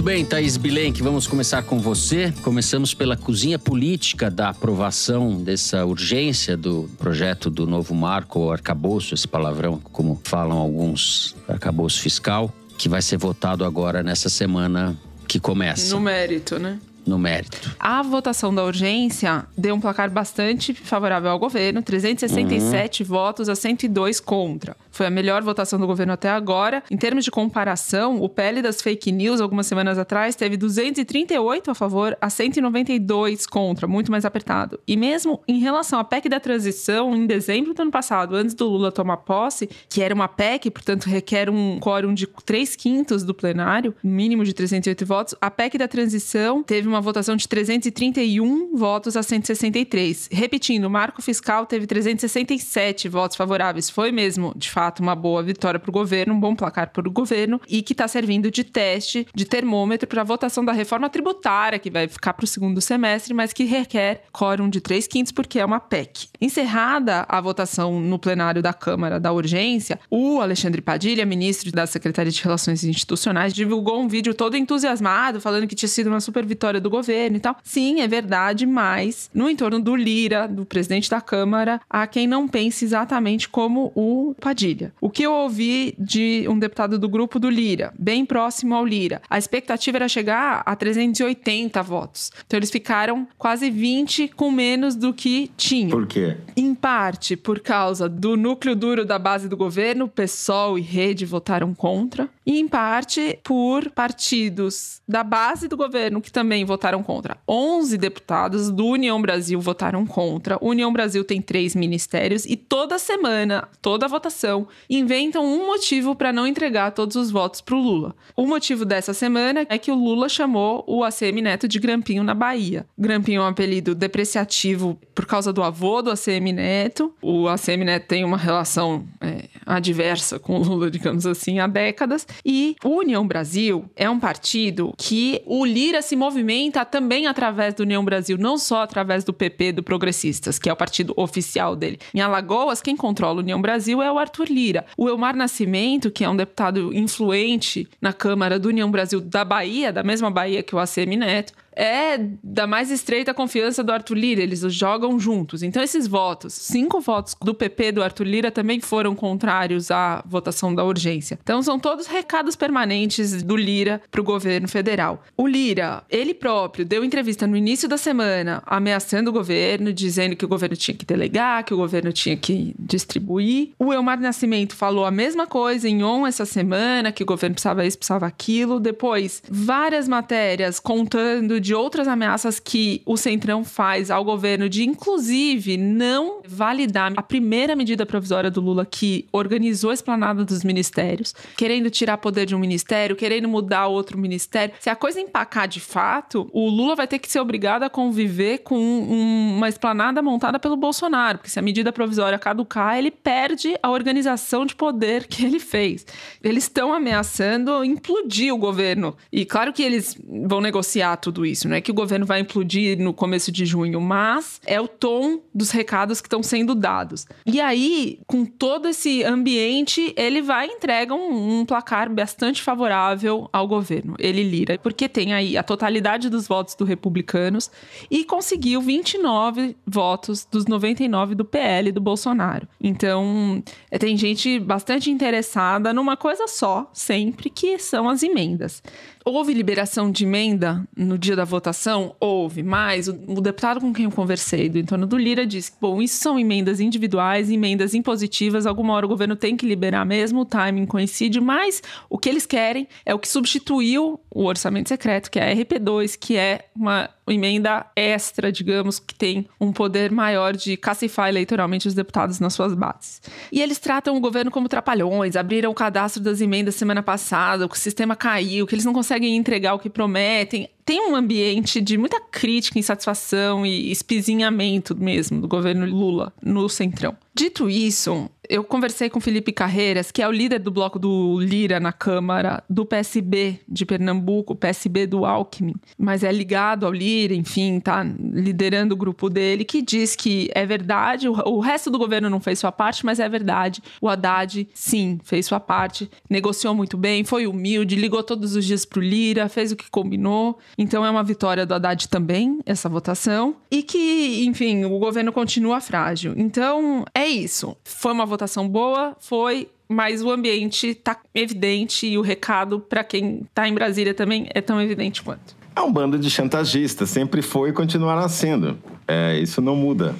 Muito bem, Thaís Bilenque, vamos começar com você. Começamos pela cozinha política da aprovação dessa urgência do projeto do novo marco, ou arcabouço, esse palavrão, como falam alguns, arcabouço fiscal, que vai ser votado agora nessa semana que começa, No mérito, né? No mérito. A votação da urgência deu um placar bastante favorável ao governo, 367 votos a 102 contra. Foi a melhor votação do governo até agora. Em termos de comparação, o PL das fake news, algumas semanas atrás, teve 238 a favor a 192 contra, muito mais apertado. E mesmo em relação à PEC da transição, em dezembro do ano passado, antes do Lula tomar posse, que era uma PEC, portanto requer um quórum de 3 quintos do plenário, mínimo de 308 votos, a PEC da transição teve uma votação de 331 votos a 163. Repetindo, o marco fiscal teve 367 votos favoráveis. Foi mesmo, de fato, uma boa vitória para o governo, um bom placar para o governo e que está servindo de teste, de termômetro para a votação da reforma tributária, que vai ficar para o segundo semestre, mas que requer quórum de 3 quintos, porque é uma PEC. Encerrada a votação no plenário da Câmara da urgência, o Alexandre Padilha, ministro da Secretaria de Relações Institucionais, divulgou um vídeo todo entusiasmado, falando que tinha sido uma super vitória do governo e tal. Sim, é verdade, mas no entorno do Lira, do presidente da Câmara, há quem não pense exatamente como o Padilha. O que eu ouvi de um deputado do grupo do Lira, bem próximo ao Lira, a expectativa era chegar a 380 votos. Então eles ficaram quase 20 com menos do que tinham. Por quê? Em parte por causa do núcleo duro da base do governo, PSOL e Rede votaram contra, e em parte por partidos da base do governo que também votaram contra. 11 deputados do União Brasil votaram contra. O União Brasil tem três ministérios e toda semana, toda votação, inventam um motivo para não entregar todos os votos para o Lula. O motivo dessa semana é que o Lula chamou o ACM Neto de Grampinho na Bahia. Grampinho é um apelido depreciativo por causa do avô do ACM Neto. O ACM Neto tem uma relação é, adversa com o Lula, digamos assim, há décadas. E o União Brasil é um partido que o Lira se movimenta também através do União Brasil, não só através do PP, do Progressistas, que é o partido oficial dele. Em Alagoas, quem controla o União Brasil é o Arthur Lira. O Elmar Nascimento, que é um deputado influente na Câmara do União Brasil da Bahia, da mesma Bahia que o ACM Neto, é da mais estreita confiança do Arthur Lira, eles jogam juntos. Então, esses votos, cinco votos do PP do Arthur Lira também foram contrários à votação da urgência. Então, são todos recados permanentes do Lira para o governo federal. O Lira, ele próprio, deu entrevista no início da semana ameaçando o governo, dizendo que o governo tinha que delegar, que o governo tinha que distribuir. O Elmar Nascimento falou a mesma coisa em ON essa semana, que o governo precisava isso, precisava aquilo. Depois, várias matérias contando de outras ameaças que o Centrão faz ao governo de, inclusive, não validar a primeira medida provisória do Lula que organizou a esplanada dos ministérios, querendo tirar poder de um ministério, querendo mudar outro ministério. Se a coisa empacar de fato, o Lula vai ter que ser obrigado a conviver com um, uma esplanada montada pelo Bolsonaro, porque se a medida provisória caducar, ele perde a organização de poder que ele fez. Eles estão ameaçando implodir o governo. E claro que eles vão negociar tudo isso isso. Não é que o governo vai implodir no começo de junho, mas é o tom dos recados que estão sendo dados. E aí, com todo esse ambiente, ele vai e entrega um, um placar bastante favorável ao governo. Ele lira, porque tem aí a totalidade dos votos do republicanos e conseguiu 29 votos dos 99 do PL do Bolsonaro. Então, é, tem gente bastante interessada numa coisa só, sempre, que são as emendas. Houve liberação de emenda no dia da votação? Houve, mas o, o, deputado com quem eu conversei do entorno do Lira disse que, bom, isso são emendas individuais, emendas impositivas, alguma hora o governo tem que liberar mesmo, o timing coincide, mas o que eles querem é o que substituiu o orçamento secreto, que é a RP2, que é uma emenda extra, digamos, que tem um poder maior de cacifar eleitoralmente os deputados nas suas bases. E eles tratam o governo como trapalhões, abriram o cadastro das emendas semana passada, o sistema caiu, que eles não conseguem entregar o que prometem tem um ambiente de muita crítica, insatisfação e espizinhamento mesmo do governo Lula no Centrão. Dito isso, eu conversei com Felipe Carreiras, que é o líder do bloco do Lira na Câmara, do PSB de Pernambuco, PSB do Alckmin, mas é ligado ao Lira, enfim, tá liderando o grupo dele, que diz que é verdade, o, resto do governo não fez sua parte, mas é verdade. O Haddad, sim, fez sua parte, negociou muito bem, foi humilde, ligou todos os dias pro Lira, fez o que combinou. Então é uma vitória do Haddad também, essa votação. E que, enfim, o governo continua frágil. Então é isso. Foi uma votação boa, foi mas o ambiente está evidente e o recado para quem está em Brasília também é tão evidente quanto. É um bando de chantagistas, sempre foi e continuará sendo. É, isso não muda.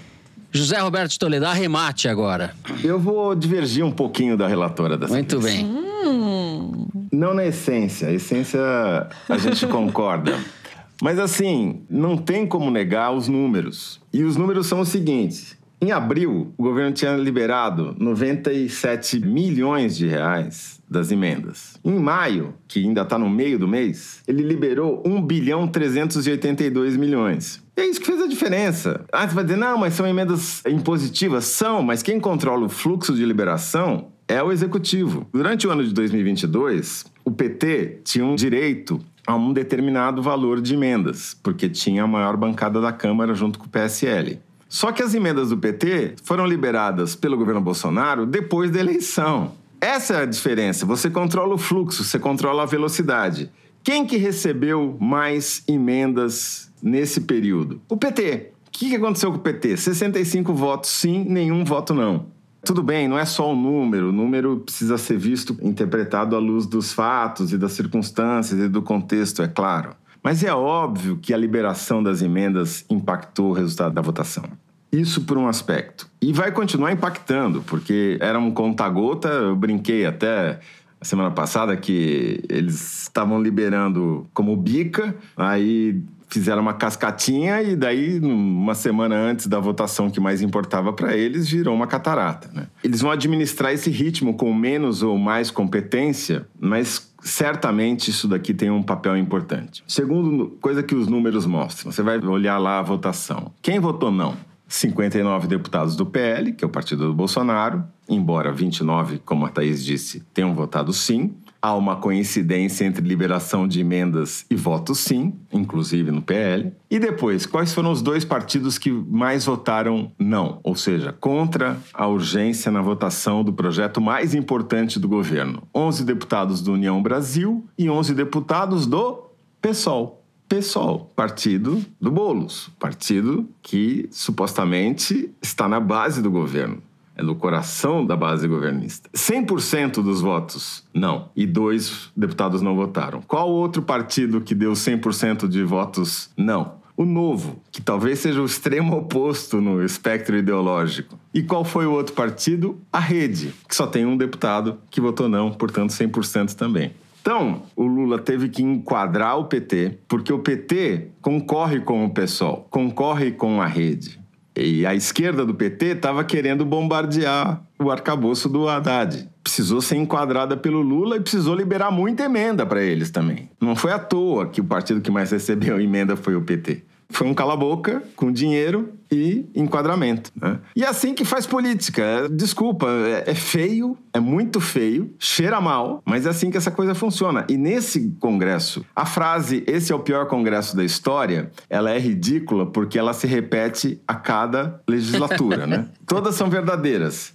José Roberto Toledo, arremate agora. Eu vou divergir um pouquinho da relatora dessa Muito vez. bem. Hum. Não na essência. A essência a gente concorda. Mas assim, não tem como negar os números. E os números são os seguintes: Em abril, o governo tinha liberado 97 milhões de reais das emendas. Em maio, que ainda está no meio do mês, ele liberou 1 bilhão 382 milhões. E é isso que fez a diferença. Ah, você vai dizer, não, mas são emendas impositivas. São, mas quem controla o fluxo de liberação é o executivo. Durante o ano de 2022, o PT tinha um direito a um determinado valor de emendas, porque tinha a maior bancada da Câmara junto com o PSL. Só que as emendas do PT foram liberadas pelo governo Bolsonaro depois da eleição. Essa é a diferença. Você controla o fluxo, você controla a velocidade. Quem que recebeu mais emendas nesse período? O PT. O que aconteceu com o PT? 65 votos sim, nenhum voto não. Tudo bem, não é só o número. O número precisa ser visto, interpretado à luz dos fatos e das circunstâncias e do contexto, é claro. Mas é óbvio que a liberação das emendas impactou o resultado da votação. Isso por um aspecto. E vai continuar impactando, porque era um conta-gota. Eu brinquei até a semana passada que eles estavam liberando como bica, aí fizeram uma cascatinha e daí, uma semana antes da votação que mais importava para eles, virou uma catarata. Né? Eles vão administrar esse ritmo com menos ou mais competência, mas certamente isso daqui tem um papel importante. Segundo coisa que os números mostram, você vai olhar lá a votação. Quem votou não? 59 deputados do PL, que é o partido do Bolsonaro, embora 29, como a Thaís disse, tenham votado sim. Há uma coincidência entre liberação de emendas e voto sim, inclusive no PL. E depois, quais foram os dois partidos que mais votaram não, ou seja, contra a urgência na votação do projeto mais importante do governo? 11 deputados do União Brasil e 11 deputados do PSOL. PSOL, partido do Bolos, partido que supostamente está na base do governo é no coração da base governista. 100% dos votos, não. E dois deputados não votaram. Qual outro partido que deu 100% de votos, não? O Novo, que talvez seja o extremo oposto no espectro ideológico. E qual foi o outro partido? A Rede, que só tem um deputado que votou não, portanto 100% também. Então, o Lula teve que enquadrar o PT, porque o PT concorre com o PSOL, concorre com a rede. E a esquerda do PT estava querendo bombardear o arcabouço do Haddad. Precisou ser enquadrada pelo Lula e precisou liberar muita emenda para eles também. Não foi à toa que o partido que mais recebeu emenda foi o PT. Foi um cala-boca com dinheiro e enquadramento. Né? E é assim que faz política. Desculpa, é, é feio, é muito feio, cheira mal, mas é assim que essa coisa funciona. E nesse congresso, a frase esse é o pior congresso da história, ela é ridícula porque ela se repete a cada legislatura, né? Todas são verdadeiras.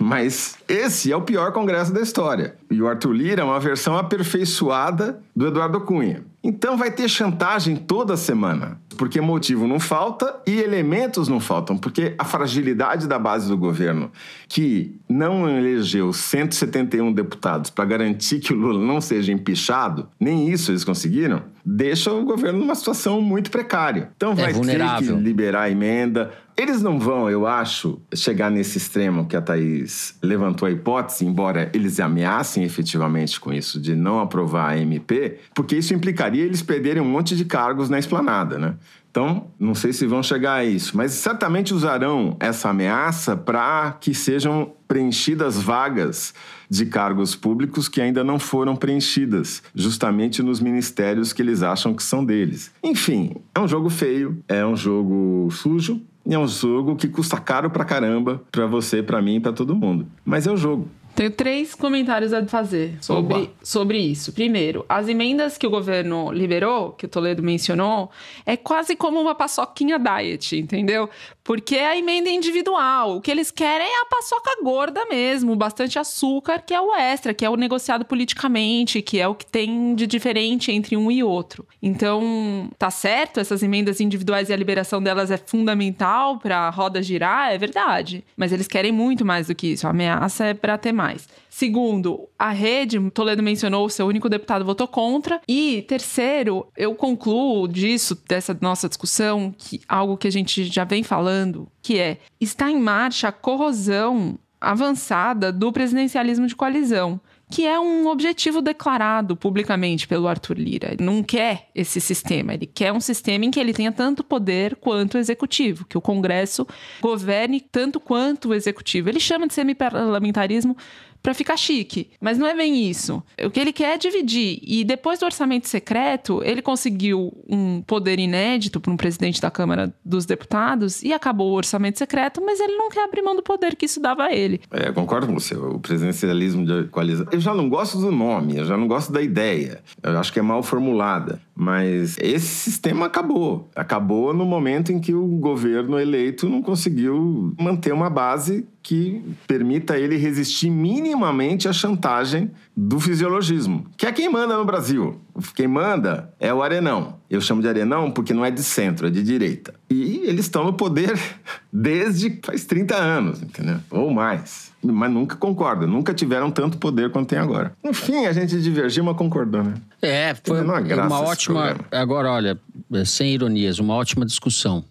Mas esse é o pior congresso da história. E o Arthur Lira é uma versão aperfeiçoada do Eduardo Cunha. Então vai ter chantagem toda semana, porque motivo não falta e elementos não faltam, porque a fragilidade da base do governo, que não elegeu 171 deputados para garantir que o Lula não seja empichado, nem isso eles conseguiram, deixa o governo numa situação muito precária. Então é vai é ter que liberar a emenda, eles não vão, eu acho, chegar nesse extremo que a Thaís levantou a hipótese, embora eles ameacem efetivamente com isso de não aprovar a MP, porque isso implicaria eles perderem um monte de cargos na esplanada, né? Então, não sei se vão chegar a isso, mas certamente usarão essa ameaça para que sejam preenchidas vagas de cargos públicos que ainda não foram preenchidas, justamente nos ministérios que eles acham que são deles. Enfim, é um jogo feio, é um jogo sujo, e é um jogo que custa caro pra caramba pra você, pra mim pra todo mundo. Mas é o jogo. Tenho três comentários a fazer sobre, sobre isso. Primeiro, as emendas que o governo liberou, que o Toledo mencionou, é quase como uma paçoquinha diet, entendeu? Porque é a emenda individual. O que eles querem é a paçoca gorda mesmo, bastante açúcar, que é o extra, que é o negociado politicamente, que é o que tem de diferente entre um e outro. Então, tá certo, essas emendas individuais e a liberação delas é fundamental para a roda girar, é verdade. Mas eles querem muito mais do que isso. A ameaça é para ter mais. Segundo, a rede, Toledo mencionou, o seu único deputado votou contra. E terceiro, eu concluo disso, dessa nossa discussão, que algo que a gente já vem falando, que é está em marcha a corrosão avançada do presidencialismo de coalizão que é um objetivo declarado publicamente pelo Arthur Lira. Ele não quer esse sistema, ele quer um sistema em que ele tenha tanto poder quanto o executivo, que o Congresso governe tanto quanto o executivo. Ele chama de semiparlamentarismo para ficar chique. Mas não é bem isso. O que ele quer é dividir. E depois do orçamento secreto, ele conseguiu um poder inédito para um presidente da Câmara dos Deputados e acabou o orçamento secreto, mas ele não quer abrir mão do poder que isso dava a ele. É, concordo com você. O presidencialismo de coalizão. Eu já não gosto do nome, eu já não gosto da ideia. Eu acho que é mal formulada. Mas esse sistema acabou. Acabou no momento em que o governo eleito não conseguiu manter uma base que permita ele resistir minimamente à chantagem do fisiologismo, que é quem manda no Brasil. Quem manda é o Arenão. Eu chamo de Arenão porque não é de centro, é de direita. E eles estão no poder desde faz 30 anos, entendeu? Ou mais. Mas nunca concorda, nunca tiveram tanto poder quanto tem agora. Enfim, a gente divergiu, mas concordou, né? É, foi uma, uma ótima. Agora, olha, sem ironias, uma ótima discussão.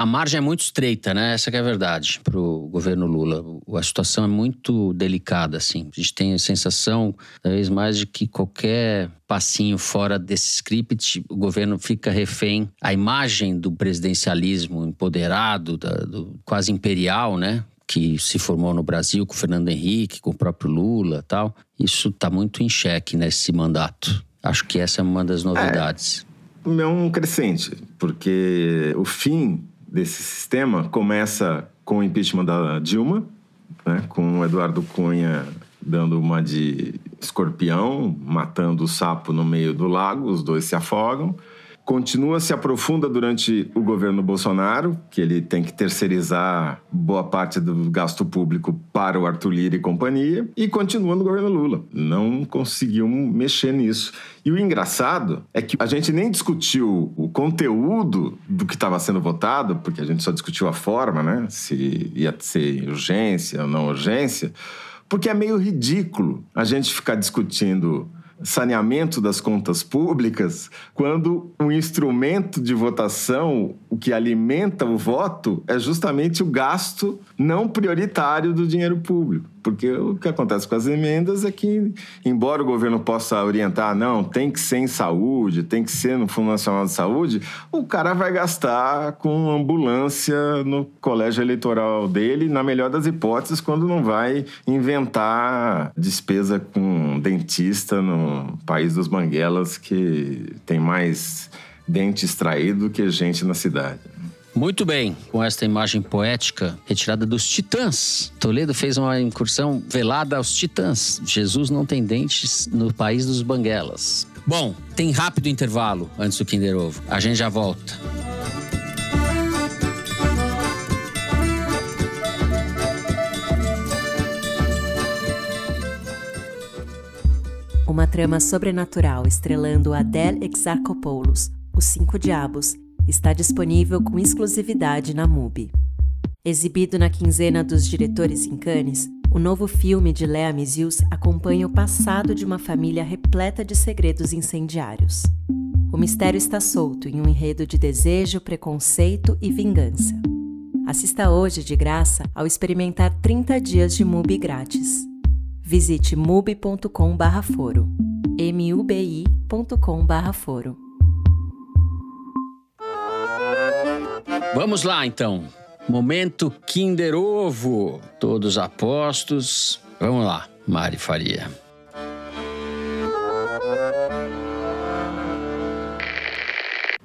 A margem é muito estreita, né? Essa é a verdade para o governo Lula. A situação é muito delicada, assim. A gente tem a sensação, cada vez mais, de que qualquer passinho fora desse script, o governo fica refém. A imagem do presidencialismo empoderado, da, do quase imperial, né? que se formou no Brasil com o Fernando Henrique, com o próprio Lula tal. Isso está muito em xeque nesse mandato. Acho que essa é uma das novidades. É, é um crescente, porque o fim desse sistema começa com o impeachment da Dilma, né, com o Eduardo Cunha dando uma de escorpião, matando o sapo no meio do lago, os dois se afogam continua se aprofunda durante o governo Bolsonaro, que ele tem que terceirizar boa parte do gasto público para o Arthur Lira e companhia, e continua no governo Lula. Não conseguiu mexer nisso. E o engraçado é que a gente nem discutiu o conteúdo do que estava sendo votado, porque a gente só discutiu a forma, né? Se ia ser urgência ou não urgência, porque é meio ridículo a gente ficar discutindo saneamento das contas públicas quando o instrumento de votação, o que alimenta o voto, é justamente o gasto não prioritário do dinheiro público. Porque o que acontece com as emendas é que, embora o governo possa orientar, não, tem que ser em saúde, tem que ser no Fundo Nacional de Saúde, o cara vai gastar com ambulância no colégio eleitoral dele, na melhor das hipóteses, quando não vai inventar despesa com dentista no país dos banguelas, que tem mais dente extraído que gente na cidade. Muito bem, com esta imagem poética retirada dos Titãs. Toledo fez uma incursão velada aos Titãs. Jesus não tem dentes no país dos banguelas. Bom, tem rápido intervalo antes do Kinder Ovo. A gente já volta. Uma trama sobrenatural estrelando Adele Exarchopoulos, Os Cinco Diabos, está disponível com exclusividade na MUBI. Exibido na quinzena dos diretores em Cannes, o novo filme de Lea Mizius acompanha o passado de uma família repleta de segredos incendiários. O mistério está solto em um enredo de desejo, preconceito e vingança. Assista hoje de graça ao experimentar 30 dias de MUBI grátis. Visite mubi.com/foro. mubi.com/foro. Vamos lá então. Momento Kinder Ovo. Todos apostos. Vamos lá, Mari Faria.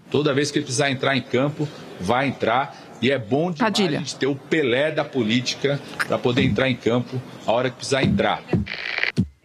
Toda vez que ele precisar entrar em campo, vai entrar. E é bom demais Padilha. a gente ter o Pelé da política para poder entrar em campo a hora que precisar entrar.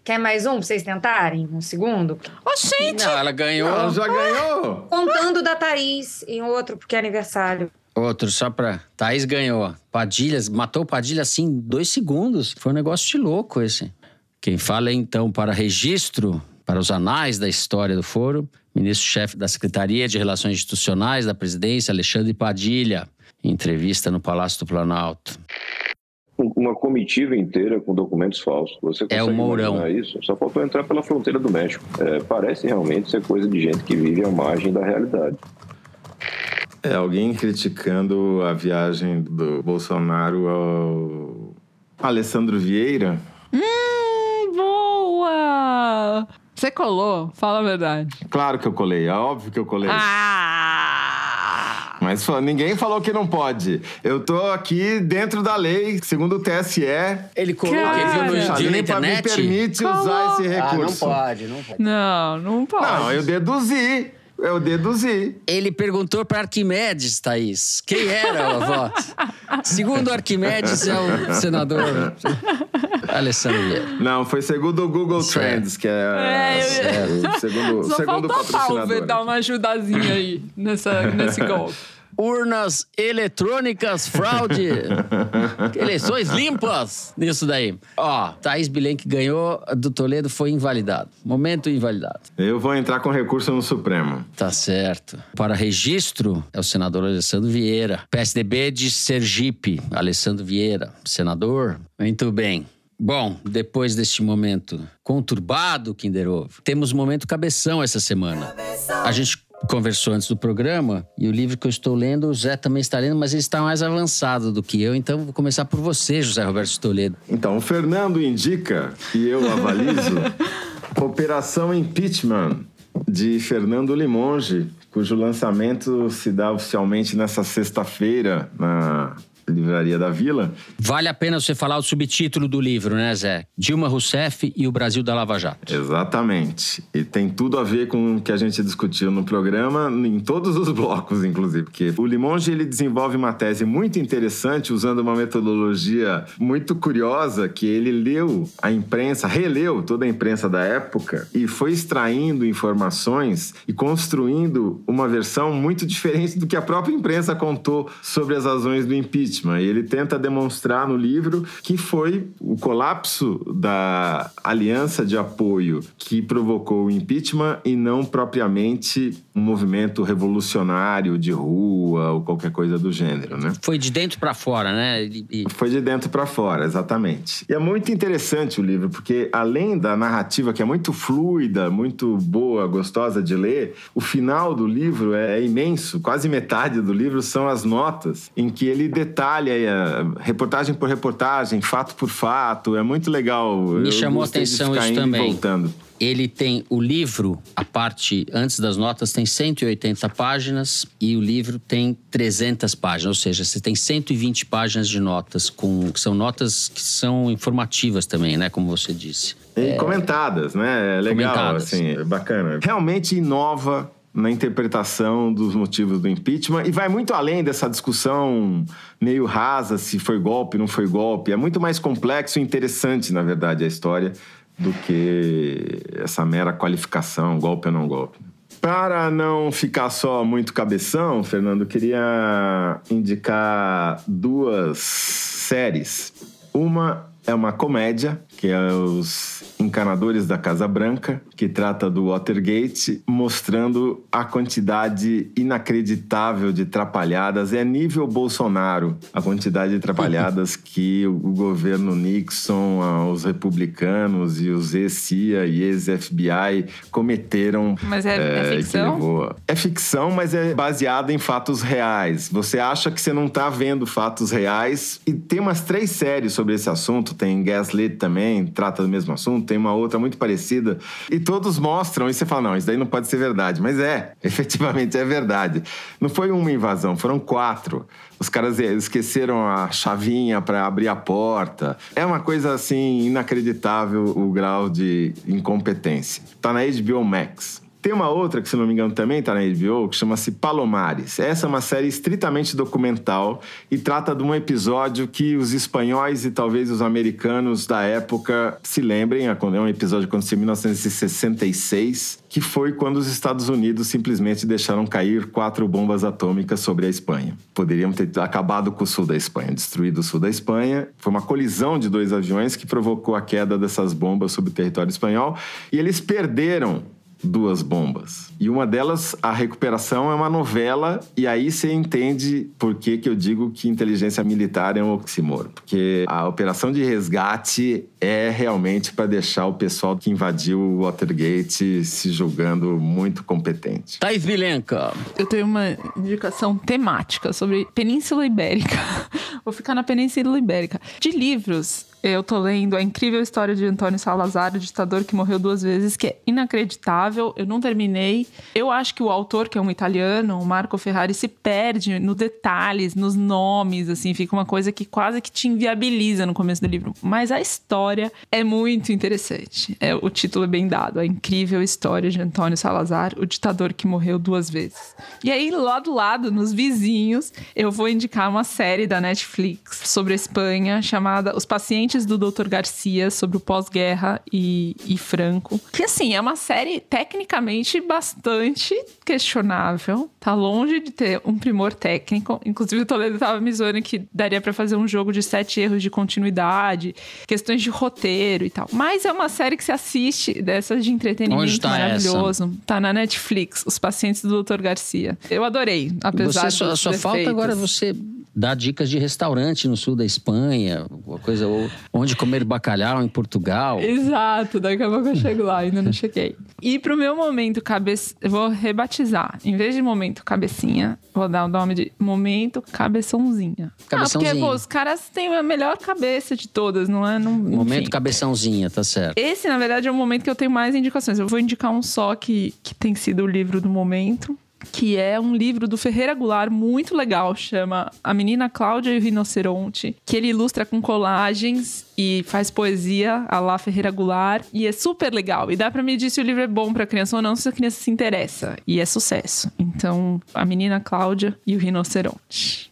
Quer mais um pra vocês tentarem? Um segundo? Ô, gente! Não, ela ganhou. Ela já ganhou! Contando da Thaís em outro, porque é aniversário. Outro, só pra. Thaís ganhou. Padilha, matou Padilha assim em dois segundos. Foi um negócio de louco esse. Quem fala então para registro, para os anais da história do foro, ministro-chefe da Secretaria de Relações Institucionais da Presidência, Alexandre Padilha, em entrevista no Palácio do Planalto. Uma comitiva inteira com documentos falsos. Você consegue é o Mourão. isso? Só faltou entrar pela fronteira do México. É, parece realmente ser coisa de gente que vive à margem da realidade. É, alguém criticando a viagem do Bolsonaro ao Alessandro Vieira. Hum, boa! Você colou? Fala a verdade. Claro que eu colei, é óbvio que eu colei. Ah! Mas ninguém falou que não pode. Eu tô aqui dentro da lei, segundo o TSE. Ele colou Cara. que viu no A dia na limpa me internet? permite usar Colou. esse Ah, não recurso. pode, não pode. Não, não pode. Não, eu deduzi. Eu deduzi. Ele perguntou para Arquimedes, Thaís. Quem era a voz? Segundo Arquimedes, é o senador Alessandro Vieira. Não, foi segundo o Google Certo. Trends, que é, É, o segundo, Só segundo falta a patrocinador. Palver dar uma ajudazinha aí nessa, nesse golpe. Urnas eletrônicas, fraude. Eleições limpas. Nisso daí. Ó, Thaís Bilenque ganhou, a do Toledo foi invalidado. Momento invalidado. Eu vou entrar com recurso no Supremo. Tá certo. Para registro, é o senador Alessandro Vieira. PSDB de Sergipe, Alessandro Vieira, senador. Muito bem. Bom, depois deste momento conturbado, Kinder Ovo, temos momento cabeção essa semana. A gente conversou antes do programa e o livro que eu estou lendo, o Zé também está lendo, mas ele está mais avançado do que eu, então vou começar por você, José Roberto Toledo. Então, o Fernando indica e eu avalizo Operação Impeachment de Fernando Limonge, cujo lançamento se dá oficialmente nessa sexta-feira na Livraria da Vila. Vale a pena você falar o subtítulo do livro, né, Zé? Dilma Rousseff e o Brasil da Lava Jato. Exatamente. E tem tudo a ver com o que a gente discutiu no programa, em todos os blocos, inclusive. Porque o Limonge ele desenvolve uma tese muito interessante, usando uma metodologia muito curiosa, que ele leu a imprensa, releu toda a imprensa da época e foi extraindo informações e construindo uma versão muito diferente do que a própria imprensa contou sobre as razões do impeachment. E ele tenta demonstrar no livro que foi o colapso da aliança de apoio que provocou o impeachment e não propriamente um movimento revolucionário de rua ou qualquer coisa do gênero, né? Foi de dentro para fora, né? E- Foi de dentro para fora, exatamente. E é muito interessante o livro, porque além da narrativa que é muito fluida, muito boa, gostosa de ler, o final do livro é imenso. Quase metade do livro são as notas em que ele detalha eh, reportagem por reportagem, fato por fato. É muito legal. Me Eu chamou a atenção isso também. voltando. Ele tem o livro, a parte antes das notas, tem 180 páginas e o livro tem 300 páginas, ou seja, você tem 120 páginas de notas, com, que são notas que são informativas também, né? Como você disse. E comentadas, né? É legal, Comentadas. assim, é bacana. Realmente inova na interpretação dos motivos do impeachment e vai muito além dessa discussão meio rasa se foi golpe, não foi golpe. É muito mais complexo e interessante, na verdade, a história do que essa mera qualificação, golpe ou não golpe. Para não ficar só muito cabeção, Fernando, eu queria indicar duas séries. Uma é uma comédia, que é Os Encanadores da Casa Branca, que trata do Watergate, mostrando a quantidade inacreditável de trapalhadas. É nível Bolsonaro, a quantidade de trapalhadas que o governo Nixon, os republicanos e os ex-CIA e ex-FBI cometeram. Mas é- é que ficção? levou- É ficção, mas é baseada em fatos reais. Você acha que você não tá vendo fatos reais. E tem umas três séries sobre esse assunto. Tem Gaslit também, trata do mesmo assunto. Tem uma outra muito parecida. E todos mostram, e você fala, não, isso daí não pode ser verdade. Mas é, efetivamente é verdade. Não foi uma invasão, foram quatro. Os caras eh, esqueceram a chavinha para abrir a porta. É uma coisa assim inacreditável o grau de incompetência. Tá na HBO Max. Tem uma outra que, se não me engano, também tá na HBO, que chama-se Palomares. Essa é uma série estritamente documental e trata de um episódio que os espanhóis e talvez os americanos da época se lembrem. É um episódio que aconteceu em 1966, que foi quando os Estados Unidos simplesmente deixaram cair quatro bombas atômicas sobre a Espanha. Poderiam ter acabado com o sul da Espanha, destruído o sul da Espanha. Foi uma colisão de dois aviões que provocou a queda dessas bombas sobre o território espanhol e eles perderam duas bombas. E uma delas, a recuperação, é uma novela, e aí você entende por que, que eu digo que inteligência militar é um oxímoro. Porque a operação de resgate é realmente para deixar o pessoal que invadiu o Watergate se julgando muito competente. Thaís Vilenca. Eu tenho uma indicação temática sobre Península Ibérica. Vou ficar na Península Ibérica. De livros, Eu tô lendo A Incrível História de Antônio Salazar, o ditador que morreu duas vezes, que é inacreditável. Eu não terminei. Eu acho que o autor, que é um italiano, o Marco Ferrari, se perde no detalhes, nos nomes, assim, fica uma coisa que quase que te inviabiliza no começo do livro. Mas a história é muito interessante. É, o título é bem dado. A Incrível História de Antônio Salazar, o ditador que morreu duas vezes. E aí, lá do lado, nos vizinhos, eu vou indicar uma série da Netflix sobre a Espanha chamada Os Pacientes do Dr. Garcia, sobre o pós-guerra e, e Franco. Que, assim, é uma série tecnicamente bastante questionável. Tá longe de ter um primor técnico. Inclusive, o Toledo tava me zoando que daria para fazer um jogo de sete erros de continuidade, questões de roteiro e tal. Mas é uma série que se assiste, dessas de entretenimento tá maravilhoso. essa? Tá na Netflix, Os Pacientes do Dr. Garcia. Eu adorei, apesar Você só, só falta agora você dar dicas de restaurante no sul da Espanha, alguma coisa, ou onde comer bacalhau em Portugal. Exato, daqui a pouco eu chego lá, ainda não cheguei. E pro meu momento cabeça, eu vou rebatizar. Em vez de momento cabecinha, vou dar o nome de momento cabeçãozinha. Ah, porque Cabeçãozinha. pô, os caras têm a melhor cabeça de todas, não é? Não, Momento enfim. cabeçãozinha, tá certo. Esse, na verdade, é o momento que eu tenho mais indicações. Eu vou indicar um só que, que tem sido o livro do momento, que é um livro do Ferreira Goulart muito legal, chama A Menina Cláudia e o Rinoceronte, que ele ilustra com colagens e faz poesia a lá Ferreira Goulart, e é super legal. E dá pra medir se o livro é bom pra criança ou não, se a criança se interessa. E é sucesso. Então, A Menina Cláudia e o Rinoceronte.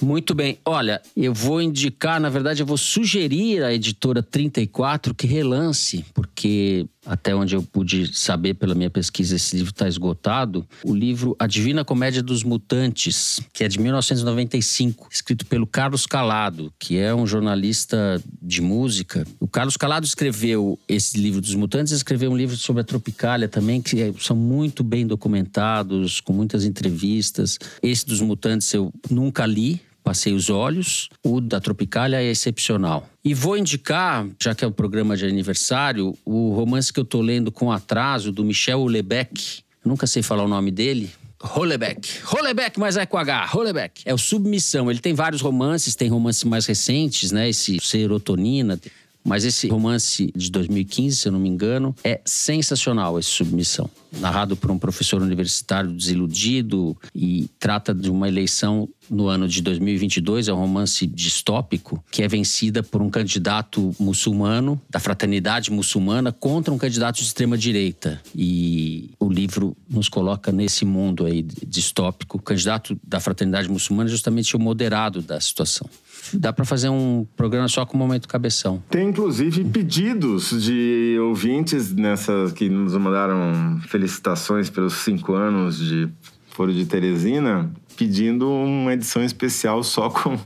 Muito bem. Olha, eu vou indicar, na verdade, eu vou sugerir à editora 34 que relance, porque até onde eu pude saber pela minha pesquisa, esse livro está esgotado. O livro A Divina Comédia dos Mutantes, que é de 1995, escrito pelo Carlos Calado, que é um jornalista de música. O Carlos Calado escreveu esse livro dos Mutantes, escreveu um livro sobre a Tropicália também, que é- são muito bem documentados, com muitas entrevistas. Esse dos Mutantes eu nunca li, passei os olhos. O da Tropicália é excepcional. E vou indicar, já que é o programa de aniversário, o romance que eu tô lendo com atraso do Michel Houellebecq. Nunca sei falar o nome dele. Hollebeck. Hollebeck, mas é com H. Hollebeck. É o Submissão. Ele tem vários romances, tem romances mais recentes, né? Esse Serotonina. Mas esse romance de 2015, se eu não me engano, é sensacional, esse Submissão. Narrado por um professor universitário desiludido e trata de uma eleição no ano de 2022. É um romance distópico que é vencida por um candidato muçulmano, da fraternidade muçulmana, contra um candidato de extrema-direita. E o livro nos coloca nesse mundo aí distópico. O candidato da fraternidade muçulmana é justamente o moderado da situação. Dá para fazer um programa só com o momento cabeção. Tem inclusive pedidos de ouvintes nessa que nos mandaram felicitações pelos cinco anos de Foro de Teresina, pedindo uma edição especial só com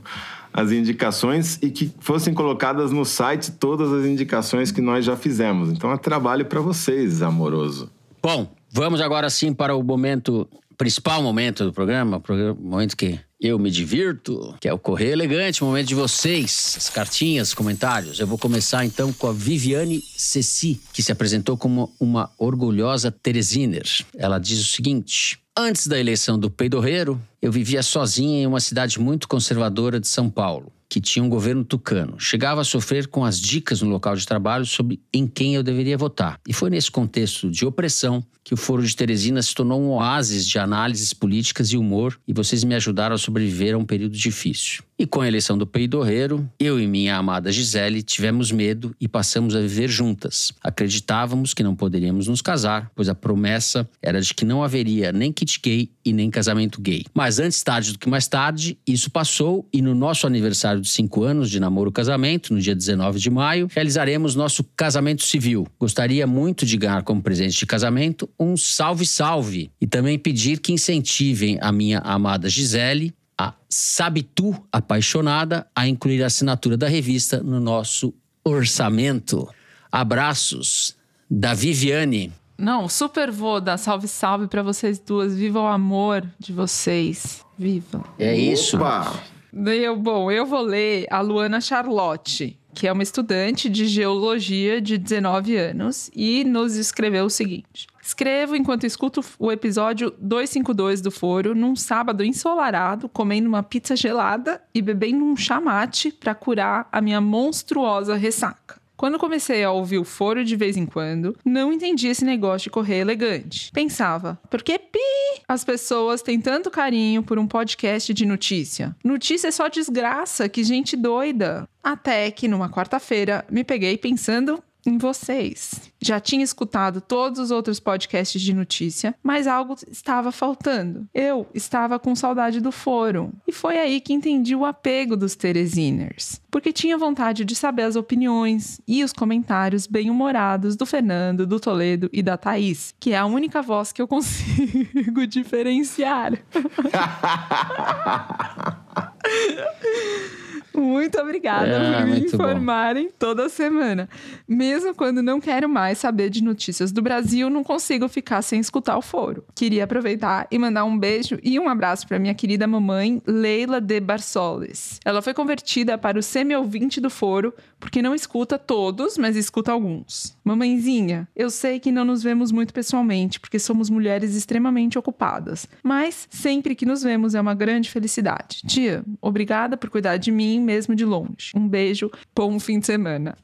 as indicações e que fossem colocadas no site todas as indicações que nós já fizemos. Então é trabalho para vocês, amoroso. Bom, vamos agora sim para o momento, principal momento do programa, momento que eu me divirto, que é o Correio Elegante, momento de vocês, as cartinhas, comentários. Eu vou começar então com a Viviane Ceci, que se apresentou como uma orgulhosa Teresiner. Ela diz o seguinte: Antes da eleição do Peidorreiro, eu vivia sozinha em uma cidade muito conservadora de São Paulo, que tinha um governo tucano. Chegava a sofrer com as dicas no local de trabalho sobre em quem eu deveria votar. E foi nesse contexto de opressão que o Foro de Teresina se tornou um oásis de análises políticas e humor, e vocês me ajudaram a sobreviver a um período difícil. E com a eleição do Peidorreiro, eu e minha amada Gisele tivemos medo e passamos a viver juntas. Acreditávamos que não poderíamos nos casar, pois a promessa era de que não haveria nem kit gay e nem casamento gay. Mas antes tarde do que mais tarde, isso passou e no nosso aniversário de cinco anos de namoro-casamento, no dia 19 de maio, realizaremos nosso casamento civil. Gostaria muito de ganhar como presente de casamento um salve salve e também pedir que incentivem a minha amada Gisele a Sabe Tu Apaixonada a incluir a assinatura da revista no nosso orçamento. Abraços da Viviane. Não, super vou dar salve, salve pra vocês duas. Viva o amor de vocês. Viva. É isso. Opa! Eu, bom, eu vou ler a Luana Charlotte, que é uma estudante de geologia de 19 anos, e nos escreveu o seguinte: Escrevo enquanto escuto o episódio 252 do Foro num sábado ensolarado, comendo uma pizza gelada e bebendo um chamate para curar a minha monstruosa ressaca. Quando comecei a ouvir o foro de vez em quando, não entendi esse negócio de correr elegante. Pensava, por que pi? As pessoas têm tanto carinho por um podcast de notícia. Notícia é só desgraça, que gente doida. Até que numa quarta-feira me peguei pensando em vocês. Já tinha escutado todos os outros podcasts de notícia, mas algo estava faltando. Eu estava com saudade do fórum. E foi aí que entendi o apego dos Teresiners. Porque tinha vontade de saber as opiniões e os comentários bem-humorados do Fernando, do Toledo e da Thaís, que é a única voz que eu consigo diferenciar. Muito obrigada É, por me muito bom. informarem toda semana. Mesmo quando não quero mais saber de notícias do Brasil, não consigo ficar sem escutar o foro. Queria aproveitar e mandar um beijo e um abraço para minha querida mamãe, Leila de Barsoles. Ela foi convertida para o semi-ouvinte do foro, porque não escuta todos, mas escuta alguns. Mamãezinha, eu sei que não nos vemos muito pessoalmente, porque somos mulheres extremamente ocupadas, mas sempre que nos vemos é uma grande felicidade. Tia, obrigada por cuidar de mim mesmo de longe. Um beijo, bom fim de semana.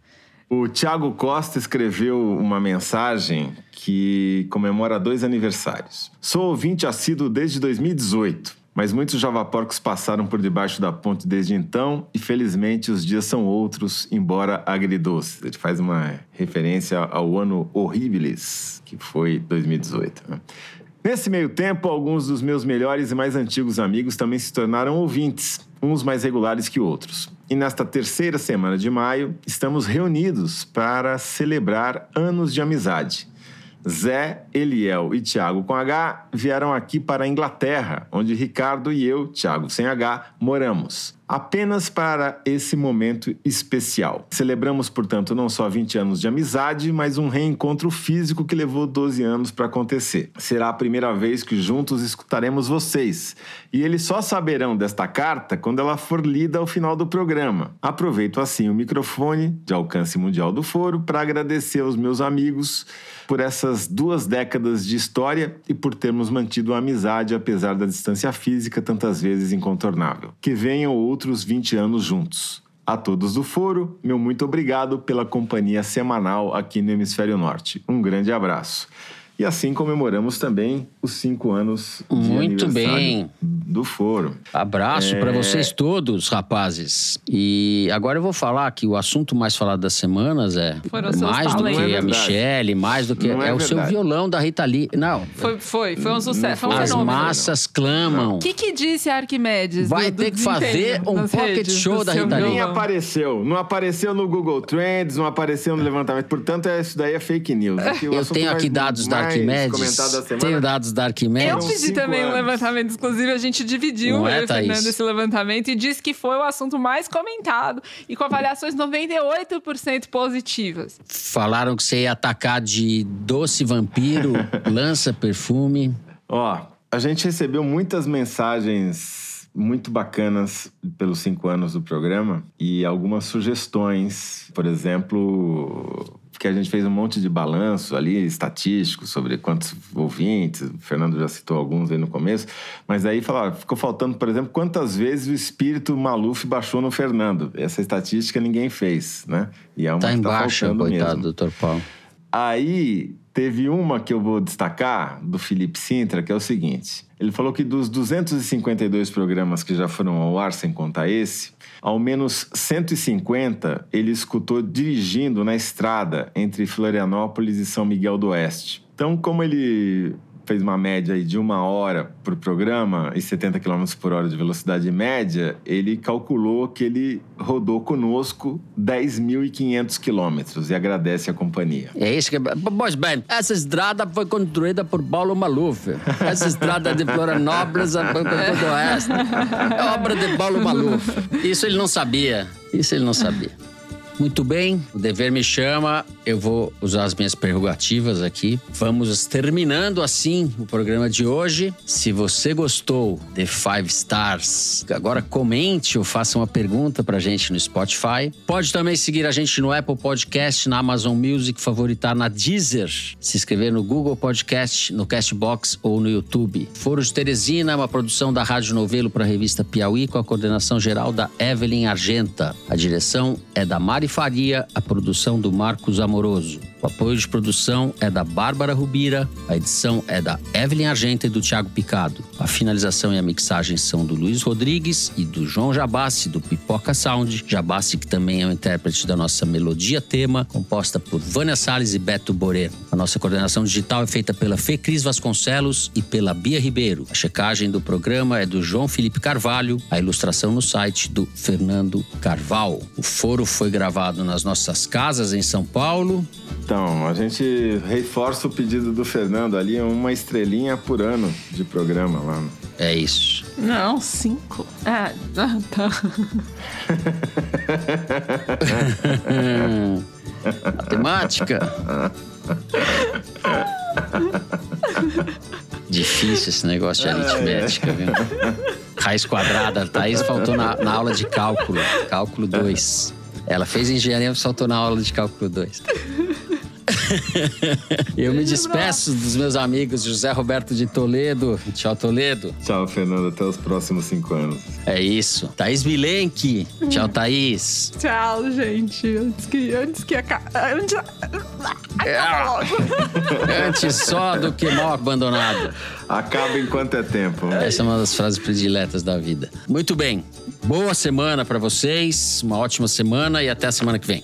O Tiago Costa escreveu uma mensagem que comemora dois aniversários. Sou ouvinte assíduo desde 2018, mas muitos javaporcos passaram por debaixo da ponte desde então e felizmente os dias são outros, embora agridoces. Ele faz uma referência ao ano horribilis, que foi 2018. né? Nesse meio tempo, alguns dos meus melhores e mais antigos amigos também se tornaram ouvintes, uns mais regulares que outros. E nesta terceira semana de maio, estamos reunidos para celebrar anos de amizade. Zé, Eliel e Tiago com H vieram aqui para a Inglaterra, onde Ricardo e eu, Tiago sem H, moramos. Apenas para esse momento especial. Celebramos, portanto, não só 20 anos de amizade, mas um reencontro físico que levou 12 anos para acontecer. Será a primeira vez que juntos escutaremos vocês. E eles só saberão desta carta quando ela for lida ao final do programa. Aproveito assim o microfone de alcance mundial do foro para agradecer aos meus amigos por essas duas décadas de história e por termos mantido a amizade apesar da distância física tantas vezes incontornável. Que venham outros 20 anos juntos. A todos do Foro, meu muito obrigado pela companhia semanal aqui no Hemisfério Norte. Um grande abraço. E assim comemoramos também os cinco anos de Muito bem. do Foro. Abraço É. pra vocês todos, rapazes. E agora eu vou falar que o assunto mais falado das semanas é Foram mais do que talentos. Não é a. Michelle, mais do que Não é é, o seu violão da Rita Lee. Não, Foi, foi, foi um sucesso, foi um as fenômeno. massas clamam. O que, que disse Arquimedes? Vai do- do ter que fazer um pocket redes show da Rita Lee. Nem apareceu. Não apareceu no Google Trends, não apareceu no levantamento. Portanto, é- isso daí é fake news. Eu tenho mais- aqui dados mais da semana. Tenho dados da Eu Arquimedes. pedi cinco também um anos. levantamento, inclusive a gente dividiu, Não é, eu? Fernando, esse levantamento e disse que foi o assunto mais comentado e com avaliações 98% positivas. Falaram que você ia atacar de doce vampiro, lança perfume. Ó, a gente recebeu muitas mensagens muito bacanas pelos cinco anos do programa e algumas sugestões. Por exemplo, que a gente fez um monte de balanço ali, estatístico, sobre quantos ouvintes. O Fernando já citou alguns aí no começo. Mas aí falaram, ficou faltando, por exemplo, quantas vezes o espírito Maluf baixou no Fernando. Essa estatística ninguém fez, né? E é uma Tá que embaixo, faltando coitado, mesmo. doutor Paulo. Aí teve uma que eu vou destacar do Felipe Sintra, que é o seguinte: ele falou que dos 252 programas que já foram ao ar, sem contar esse, ao menos 150 ele escutou dirigindo na estrada entre Florianópolis e São Miguel do Oeste. Então, como ele fez uma média aí de uma hora por programa e 70 km por hora de velocidade média, ele calculou que ele rodou conosco 10.500 quilômetros e agradece a companhia. É isso que. Pois bem, essa estrada foi construída por Paulo Maluf. Essa estrada de Florianópolis a do Oeste é obra de Paulo Maluf. Isso ele não sabia. Isso ele não sabia. Muito bem, o dever me chama, eu vou usar as minhas prerrogativas aqui. Vamos terminando assim o programa de hoje. Se você gostou de Five Stars, agora comente ou faça uma pergunta pra gente no Spotify. Pode também seguir a gente no Apple Podcast, na Amazon Music, favoritar na Deezer, se inscrever no Google Podcast, no Castbox ou no YouTube. Foro de Teresina, uma produção da Rádio Novelo para a revista Piauí, com a coordenação geral da Evelyn Argenta. A direção é da Mari Faria, a produção do Marcos Amoroso. O apoio de produção é da Bárbara Rubira, a edição é da Evelyn Argenta e do Thiago Picado. A finalização e a mixagem são do Luiz Rodrigues e do João Jabassi, do Pipoca Sound. Jabassi, que também é o intérprete da nossa melodia tema, composta por Vânia Salles e Beto Boreno. A nossa coordenação digital é feita pela Fê Cris Vasconcelos e pela Bia Ribeiro. A checagem do programa é do João Felipe Carvalho, a ilustração no site do Fernando Carval. O foro foi gravado nas nossas casas em São Paulo. Então, a gente reforça o pedido do Fernando ali, uma estrelinha por ano de programa lá. É isso. Não, cinco. Ah, tá. Matemática. Difícil esse negócio de aritmética, viu? Raiz quadrada. Thaís faltou na, na aula de cálculo. Cálculo 2. Ela fez engenharia, faltou na aula de cálculo 2. Eu me despeço dos meus amigos José Roberto de Toledo. Tchau, Toledo. Tchau, Fernando. Até os próximos cinco anos. É isso. Thaís Milenque. Tchau, Thaís. Tchau, gente. Antes que, antes que. Antes... Antes só do que mal abandonado. Acaba enquanto é tempo. Essa é uma das frases prediletas da vida. Muito bem. Boa semana para vocês. Uma ótima semana e até a semana que vem.